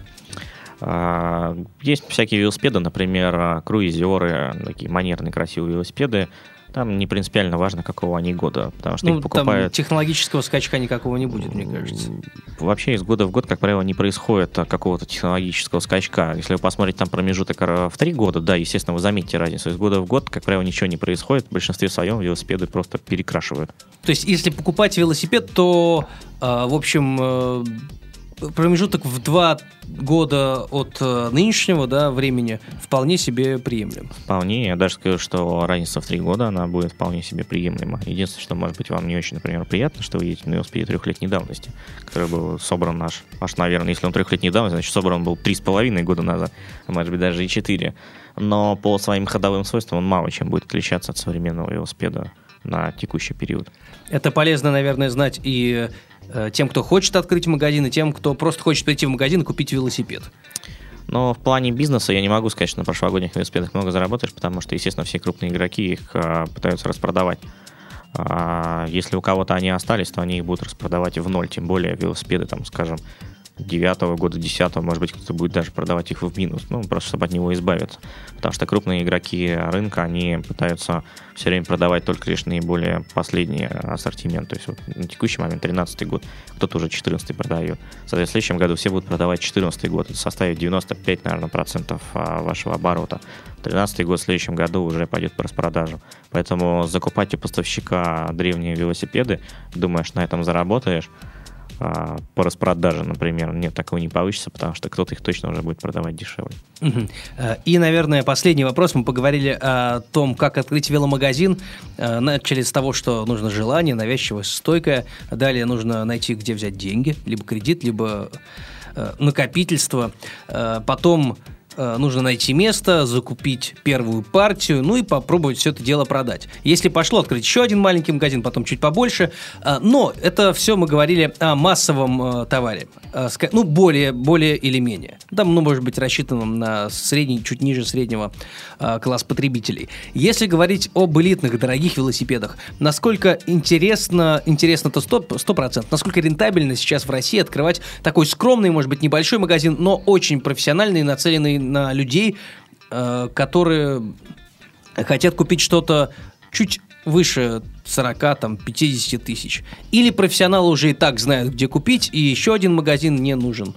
А, есть всякие велосипеды, например, круизеры, такие манерные красивые велосипеды, там не принципиально важно, какого они года, потому что ну, их покупают... Там технологического скачка никакого не будет, мне кажется. Вообще из года в год, как правило, не происходит а, какого-то технологического скачка. Если вы посмотрите там промежуток в три года, да, естественно, вы заметите разницу. Из года в год, как правило, ничего не происходит. В большинстве своем велосипеды просто перекрашивают. То есть, если покупать велосипед, то, а, в общем, э, промежуток в два года от э, нынешнего да, времени вполне себе приемлем. Вполне. Я даже скажу, что разница в три года, она будет вполне себе приемлема. Единственное, что, может быть, вам не очень, например, приятно, что вы едете на велосипеде трехлетней давности, который был собран наш, аж, наверное, если он трехлетней давности, значит, собран был три с половиной года назад, а может быть, даже и четыре. Но по своим ходовым свойствам он мало чем будет отличаться от современного велосипеда на текущий период. Это полезно, наверное, знать и тем, кто хочет открыть магазин, и тем, кто просто хочет прийти в магазин и купить велосипед. Но в плане бизнеса я не могу сказать, что на прошлогодних велосипедах много заработаешь, потому что, естественно, все крупные игроки их а, пытаются распродавать. А, если у кого-то они остались, то они их будут распродавать в ноль, тем более велосипеды, там, скажем, 9 года, 10 может быть, кто-то будет даже продавать их в минус, ну, просто чтобы от него избавиться. Потому что крупные игроки рынка, они пытаются все время продавать только лишь наиболее последний ассортимент. То есть вот на текущий момент 13 год, кто-то уже 14 продает. Соответственно, в следующем году все будут продавать 14 год. Это составит 95, наверное, процентов а, вашего оборота. 13 год в следующем году уже пойдет по распродажу. Поэтому закупать у поставщика древние велосипеды, думаешь, на этом заработаешь, а, по распродаже, например. Нет, такого не получится, потому что кто-то их точно уже будет продавать дешевле. Э, и, наверное, последний вопрос. Мы поговорили о том, как открыть веломагазин. Э, начали с того, что нужно желание, навязчивое, стойкое. Далее нужно найти, где взять деньги, либо кредит, либо э, накопительство. Потом нужно найти место, закупить первую партию, ну и попробовать все это дело продать. Если пошло, открыть еще один маленький магазин, потом чуть побольше. Э, но это все мы говорили о массовом э, товаре. Ну, более, более или менее. Там, ну, может быть, рассчитанном на средний, чуть ниже среднего класс потребителей. Если говорить об элитных, дорогих велосипедах, насколько интересно, интересно-то 100%, 100%, насколько рентабельно сейчас в России открывать такой скромный, может быть, небольшой магазин, но очень профессиональный, нацеленный на людей, э, которые хотят купить что-то чуть выше 40, там, 50 тысяч. Или профессионалы уже и так знают, где купить, и еще один магазин не нужен.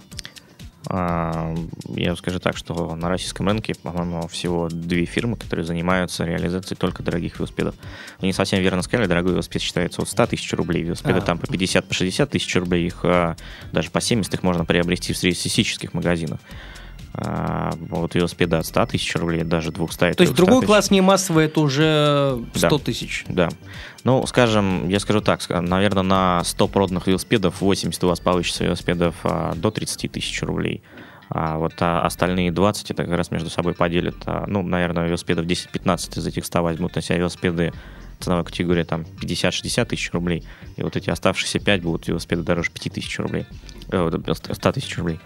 А, я скажу так, что на российском рынке, по-моему, всего две фирмы, которые занимаются реализацией только дорогих велосипедов. Вы не совсем верно сказали, дорогой велосипед считается от 100 тысяч рублей. Велосипеды а. там по 50, по 60 тысяч рублей, их а, даже по 70 их можно приобрести в среднестатистических магазинах. А, вот велосипеды от 100 тысяч рублей, даже 200 То есть другой тысяч. класс не массовый, это уже 100 да, тысяч? Да. Ну, скажем, я скажу так, наверное, на 100 проданных велосипедов 80 у вас получится велосипедов а, до 30 тысяч рублей. А вот а остальные 20 это как раз между собой поделят. А, ну, наверное, велосипедов 10-15 из этих 100 возьмут на себя велосипеды ценовая категория там 50-60 тысяч рублей. И вот эти оставшиеся 5 будут велосипеды дороже 5 тысяч рублей. 100 э, тысяч рублей.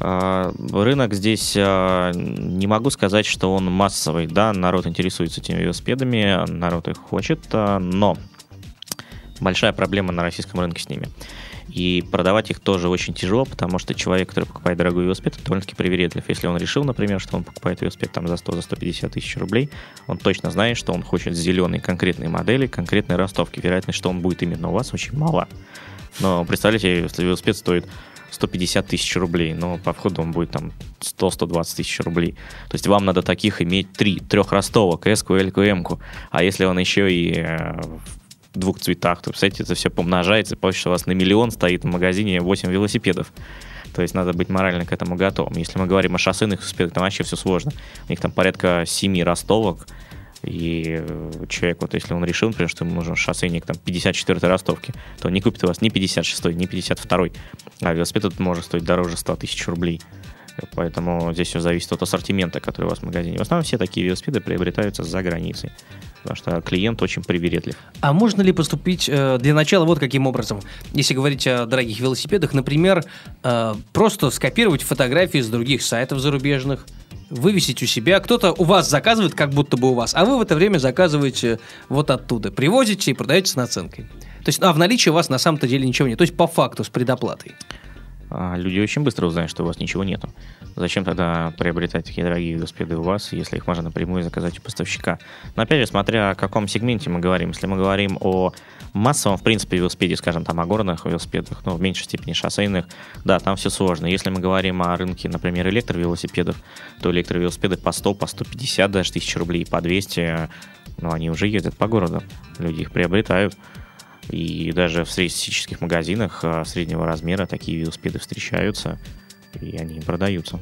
А, рынок здесь а, не могу сказать, что он массовый. Да, народ интересуется этими велосипедами, народ их хочет, а, но большая проблема на российском рынке с ними. И продавать их тоже очень тяжело, потому что человек, который покупает дорогой велосипед, довольно-таки привередлив. Если он решил, например, что он покупает велосипед там за 100-150 за тысяч рублей, он точно знает, что он хочет зеленые конкретные модели, конкретной ростовки. Вероятность, что он будет именно у вас, очень мала. Но представляете, если велосипед стоит 150 тысяч рублей, но по входу он будет там 100-120 тысяч рублей. То есть вам надо таких иметь три, трех ростовок, S, L, M. А если он еще и э, в двух цветах, то, представляете, это все помножается, получится у вас на миллион стоит в магазине 8 велосипедов. То есть надо быть морально к этому готовым. Если мы говорим о шоссейных велосипедах, там вообще все сложно. У них там порядка 7 ростовок, и э, человек, вот если он решил, например, что ему нужен шоссейник там 54 ростовки, то он не купит у вас ни 56 ни 52 а велосипед этот может стоить дороже 100 тысяч рублей. Поэтому здесь все зависит от ассортимента, который у вас в магазине. В основном все такие велосипеды приобретаются за границей, потому что клиент очень привередлив. А можно ли поступить э, для начала вот каким образом? Если говорить о дорогих велосипедах, например, э, просто скопировать фотографии с других сайтов зарубежных, вывесить у себя. Кто-то у вас заказывает, как будто бы у вас, а вы в это время заказываете вот оттуда. Привозите и продаете с наценкой. То есть, а в наличии у вас на самом-то деле ничего нет. То есть, по факту, с предоплатой. а, люди очень быстро узнают, что у вас ничего нету. Зачем тогда приобретать такие дорогие велосипеды у вас, если их можно напрямую заказать у поставщика? Но опять же, смотря о каком сегменте мы говорим. Если мы говорим о массовом, в принципе, велосипеде, скажем, там о горных велосипедах, ну, в меньшей степени шоссейных, да, там все сложно. Если мы говорим о рынке, например, электровелосипедов, то электровелосипеды по 100, по 150 даже тысяч рублей, по 200, ну, они уже ездят по городу. Люди их приобретают. И даже в среднестатистических магазинах а, среднего размера такие велосипеды встречаются, и они продаются.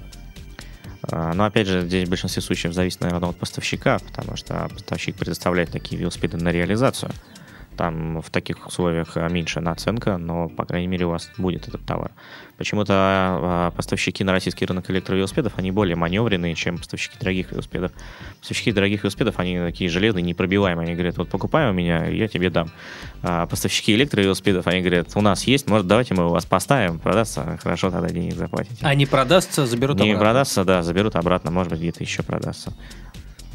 А, но опять же, здесь в большинстве случаев зависит, наверное, от поставщика, потому что поставщик предоставляет такие велосипеды на реализацию. Там в таких условиях а, меньше наценка, но, по крайней мере, у вас будет этот товар. Почему-то а, поставщики на российский рынок электровелосипедов, они более маневренные, чем поставщики дорогих велосипедов. Поставщики дорогих велосипедов, они такие железные, непробиваемые. Они говорят, вот покупай у меня, я тебе дам. А поставщики электровелосипедов, они говорят, у нас есть, может, давайте мы у вас поставим, продастся, хорошо, тогда денег заплатите. А не продастся, заберут не обратно? Не продастся, да, заберут обратно, может быть, где-то еще продастся.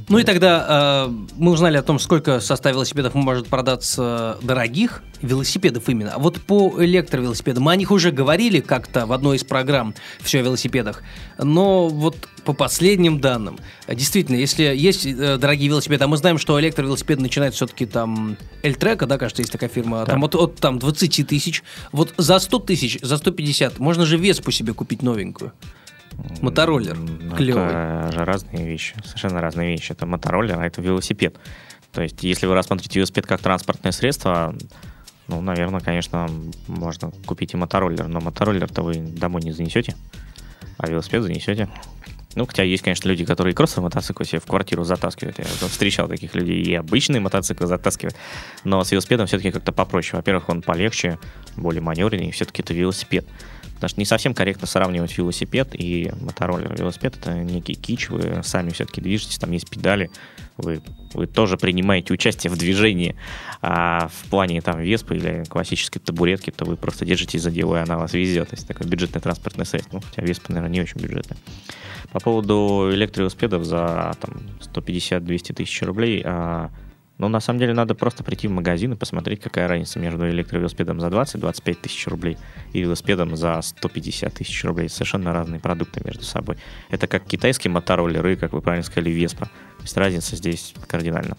Ну и тогда э, мы узнали о том, сколько состав велосипедов может продаться дорогих велосипедов именно. А вот по электровелосипедам мы о них уже говорили как-то в одной из программ «Все о велосипедах». Но вот по последним данным, действительно, если есть э, дорогие велосипеды, а мы знаем, что электровелосипеды начинают все-таки там Эльтрека, да, кажется, есть такая фирма, да. там от, от там 20 тысяч. Вот за 100 тысяч, за 150 можно же Веспу себе купить новенькую. Мотороллер. Клевый. Это же разные вещи. Совершенно разные вещи. Это мотороллер, а это велосипед. То есть, если вы рассмотрите велосипед как транспортное средство, ну, наверное, конечно, можно купить и мотороллер. Но мотороллер-то вы домой не занесете, а велосипед занесете. Ну, хотя есть, конечно, люди, которые кроссовый мотоцикл себе в квартиру затаскивают. Я встречал таких людей и обычные мотоциклы затаскивают. Но с велосипедом все-таки как-то попроще. Во-первых, он полегче, более маневренный, и все-таки это велосипед. Потому что не совсем корректно сравнивать велосипед и мотороллер. Велосипед это некий кич, вы сами все-таки движетесь, там есть педали, вы, вы тоже принимаете участие в движении. А в плане там веспы или классической табуретки, то вы просто держитесь за дело, и она вас везет. То есть такое бюджетное транспортное средство. Ну, хотя веспа, наверное, не очень бюджетная. По поводу электровелосипедов за там, 150-200 тысяч рублей, а, ну, на самом деле, надо просто прийти в магазин и посмотреть, какая разница между электровелосипедом за 20-25 тысяч рублей и велосипедом за 150 тысяч рублей. Совершенно разные продукты между собой. Это как китайские мотороллеры, как вы правильно сказали, Веспа. То есть разница здесь кардинальна.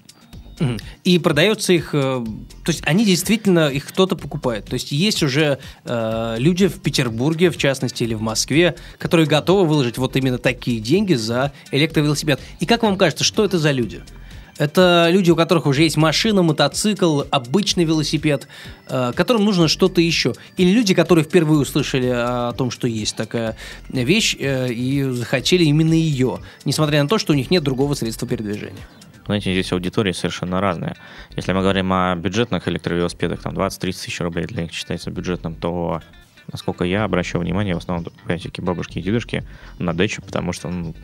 И продается их, э, то есть они действительно, их кто-то покупает. То есть есть уже э, люди в Петербурге, в частности, или в Москве, которые готовы выложить вот именно такие деньги за электровелосипед. И как вам кажется, что это за люди? Это люди, у которых уже есть машина, мотоцикл, обычный велосипед, э, которым нужно что-то еще. Или люди, которые впервые услышали о том, что есть такая вещь, э, и захотели именно ее, несмотря на то, что у них нет другого средства передвижения. Знаете, здесь аудитория совершенно разная. Если мы говорим о бюджетных электровелосипедах, там 20-30 тысяч рублей для них считается бюджетным, то насколько я обращаю внимание, в основном опять-таки бабушки и дедушки на дачу, потому что ну,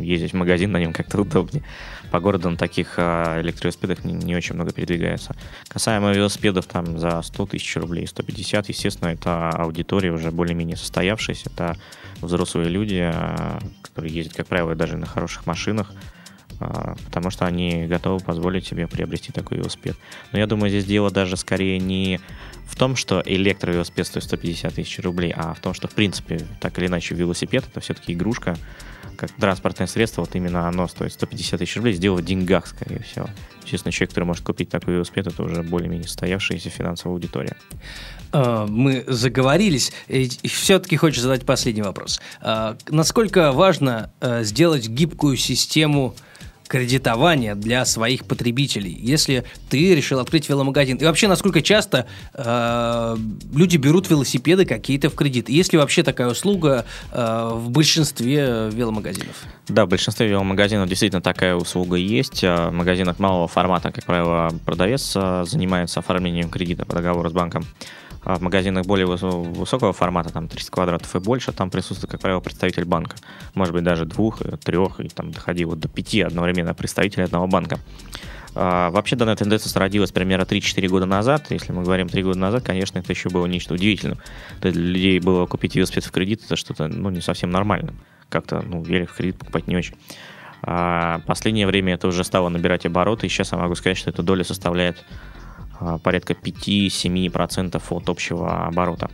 ездить в магазин на нем как-то удобнее. По городу на таких а, электровелосипедах не, не очень много передвигается. Касаемо велосипедов там за 100 тысяч рублей, 150, естественно, это аудитория уже более-менее состоявшаяся. Это взрослые люди, а, которые ездят, как правило, даже на хороших машинах, а, потому что они готовы позволить себе приобрести такой велосипед. Но я думаю, здесь дело даже скорее не в том, что электровелосипед стоит 150 тысяч рублей, а в том, что, в принципе, так или иначе, велосипед — это все-таки игрушка, как транспортное средство, вот именно оно стоит 150 тысяч рублей, сделать в деньгах, скорее всего. Честно, человек, который может купить такой велосипед, это уже более-менее состоявшаяся финансовая аудитория. А, мы заговорились. Все-таки хочется задать последний вопрос. А, насколько важно э, сделать гибкую систему кредитования для своих потребителей, если ты решил открыть веломагазин. И вообще, насколько часто э, люди берут велосипеды какие-то в кредит? Есть ли вообще такая услуга э, в большинстве веломагазинов? Да, в большинстве веломагазинов действительно такая услуга есть. В магазинах малого формата, как правило, продавец э, занимается оформлением кредита по договору с банком. А в магазинах более высокого формата, там 300 квадратов и больше, там присутствует, как правило, представитель банка. Может быть, даже двух, э, трех, и там доходило до пяти одновременно представителей одного банка. А, вообще данная тенденция зародилась примерно 3-4 года назад. Если мы говорим 3 года назад, конечно, это еще было нечто удивительным. То есть для людей было купить велосипед в кредит, это что-то ну, не совсем нормальным. Как-то, ну, велик в кредит покупать не очень. А последнее время это уже стало набирать обороты, и сейчас я могу сказать, что эта доля составляет порядка 5-7% от общего оборота.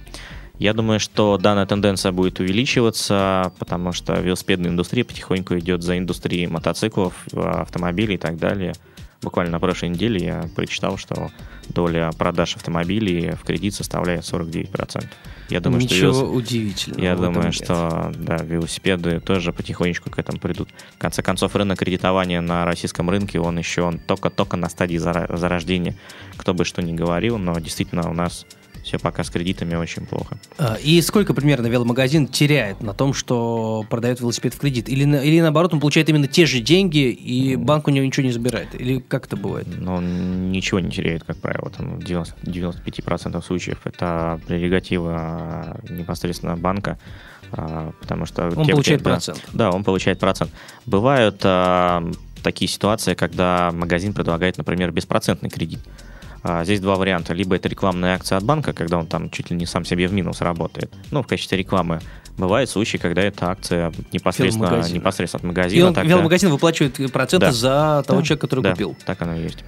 Я думаю, что данная тенденция будет увеличиваться, потому что велосипедная индустрия потихоньку идет за индустрией мотоциклов, автомобилей и так далее. Буквально на прошлой неделе я прочитал, что доля продаж автомобилей в кредит составляет 49%. Я думаю, Ничего что велос... удивительного. Я думаю, что да, велосипеды тоже потихонечку к этому придут. В конце концов, рынок кредитования на российском рынке, он еще он только-только на стадии зарождения. Кто бы что ни говорил, но действительно у нас все пока с кредитами очень плохо. А, и сколько примерно веломагазин теряет на том, что продает велосипед в кредит? Или, или наоборот, он получает именно те же деньги, и банк у него ничего не забирает? Или как это бывает? Ну, он ничего не теряет, как правило. Там в 90, 95% случаев это прерогатива непосредственно банка а, потому что... Он те, получает те, процент. Да, да, он получает процент. Бывают а, такие ситуации, когда магазин предлагает, например, беспроцентный кредит. А, здесь два варианта. Либо это рекламная акция от банка, когда он там чуть ли не сам себе в минус работает. Ну, в качестве рекламы. Бывают случаи, когда это акция непосредственно, непосредственно от магазина. И он, тогда... веломагазин выплачивает проценты да. за того да. человека, который да. купил. так оно и есть.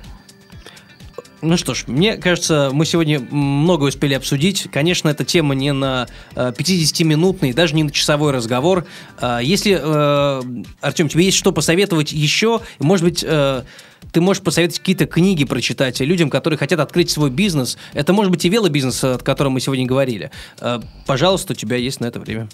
Ну что ж, мне кажется, мы сегодня много успели обсудить. Конечно, эта тема не на 50-минутный, э, даже не на часовой разговор. А, если, э, Артем, тебе есть что посоветовать еще, может быть, э, ты можешь посоветовать какие-то книги прочитать людям, которые хотят открыть свой бизнес. Это может быть и велобизнес, о котором мы сегодня говорили. Пожалуйста, у тебя есть на это время.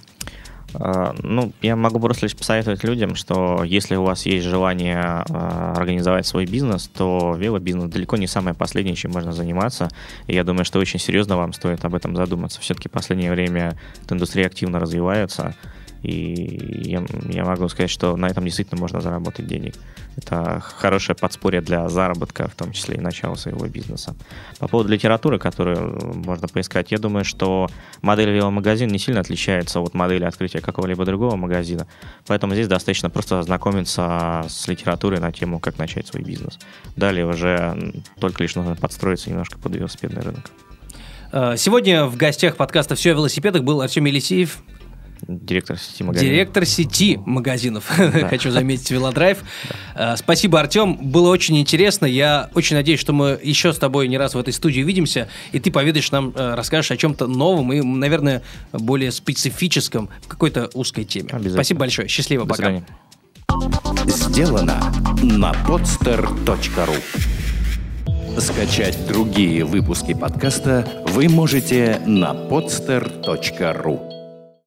А, ну, я могу просто лишь посоветовать людям, что если у вас есть желание а, организовать свой бизнес, то велобизнес далеко не самое последнее, чем можно заниматься. И я думаю, что очень серьезно вам стоит об этом задуматься. Все-таки в последнее время эта индустрия активно развивается. И я, я могу сказать, что на этом действительно можно заработать денег. Это хорошее подспорье для заработка, в том числе и начала своего бизнеса. По поводу литературы, которую можно поискать, я думаю, что модель веломагазин не сильно отличается от модели открытия какого-либо другого магазина. Поэтому здесь достаточно просто ознакомиться с литературой на тему, как начать свой бизнес. Далее уже только лишь нужно подстроиться немножко под велосипедный рынок. Э, сегодня в гостях подкаста «Все о велосипедах» был Артем Елисеев, Директор сети магазинов. Директор сети магазинов, да. хочу заметить, Велодрайв. Да. Спасибо, Артем, было очень интересно. Я очень надеюсь, что мы еще с тобой не раз в этой студии увидимся, и ты поведаешь нам, э, расскажешь о чем-то новом и, наверное, более специфическом в какой-то узкой теме. Спасибо большое. Счастливо, До пока. Свидания. Сделано на podster.ru Скачать другие выпуски подкаста вы можете на podster.ru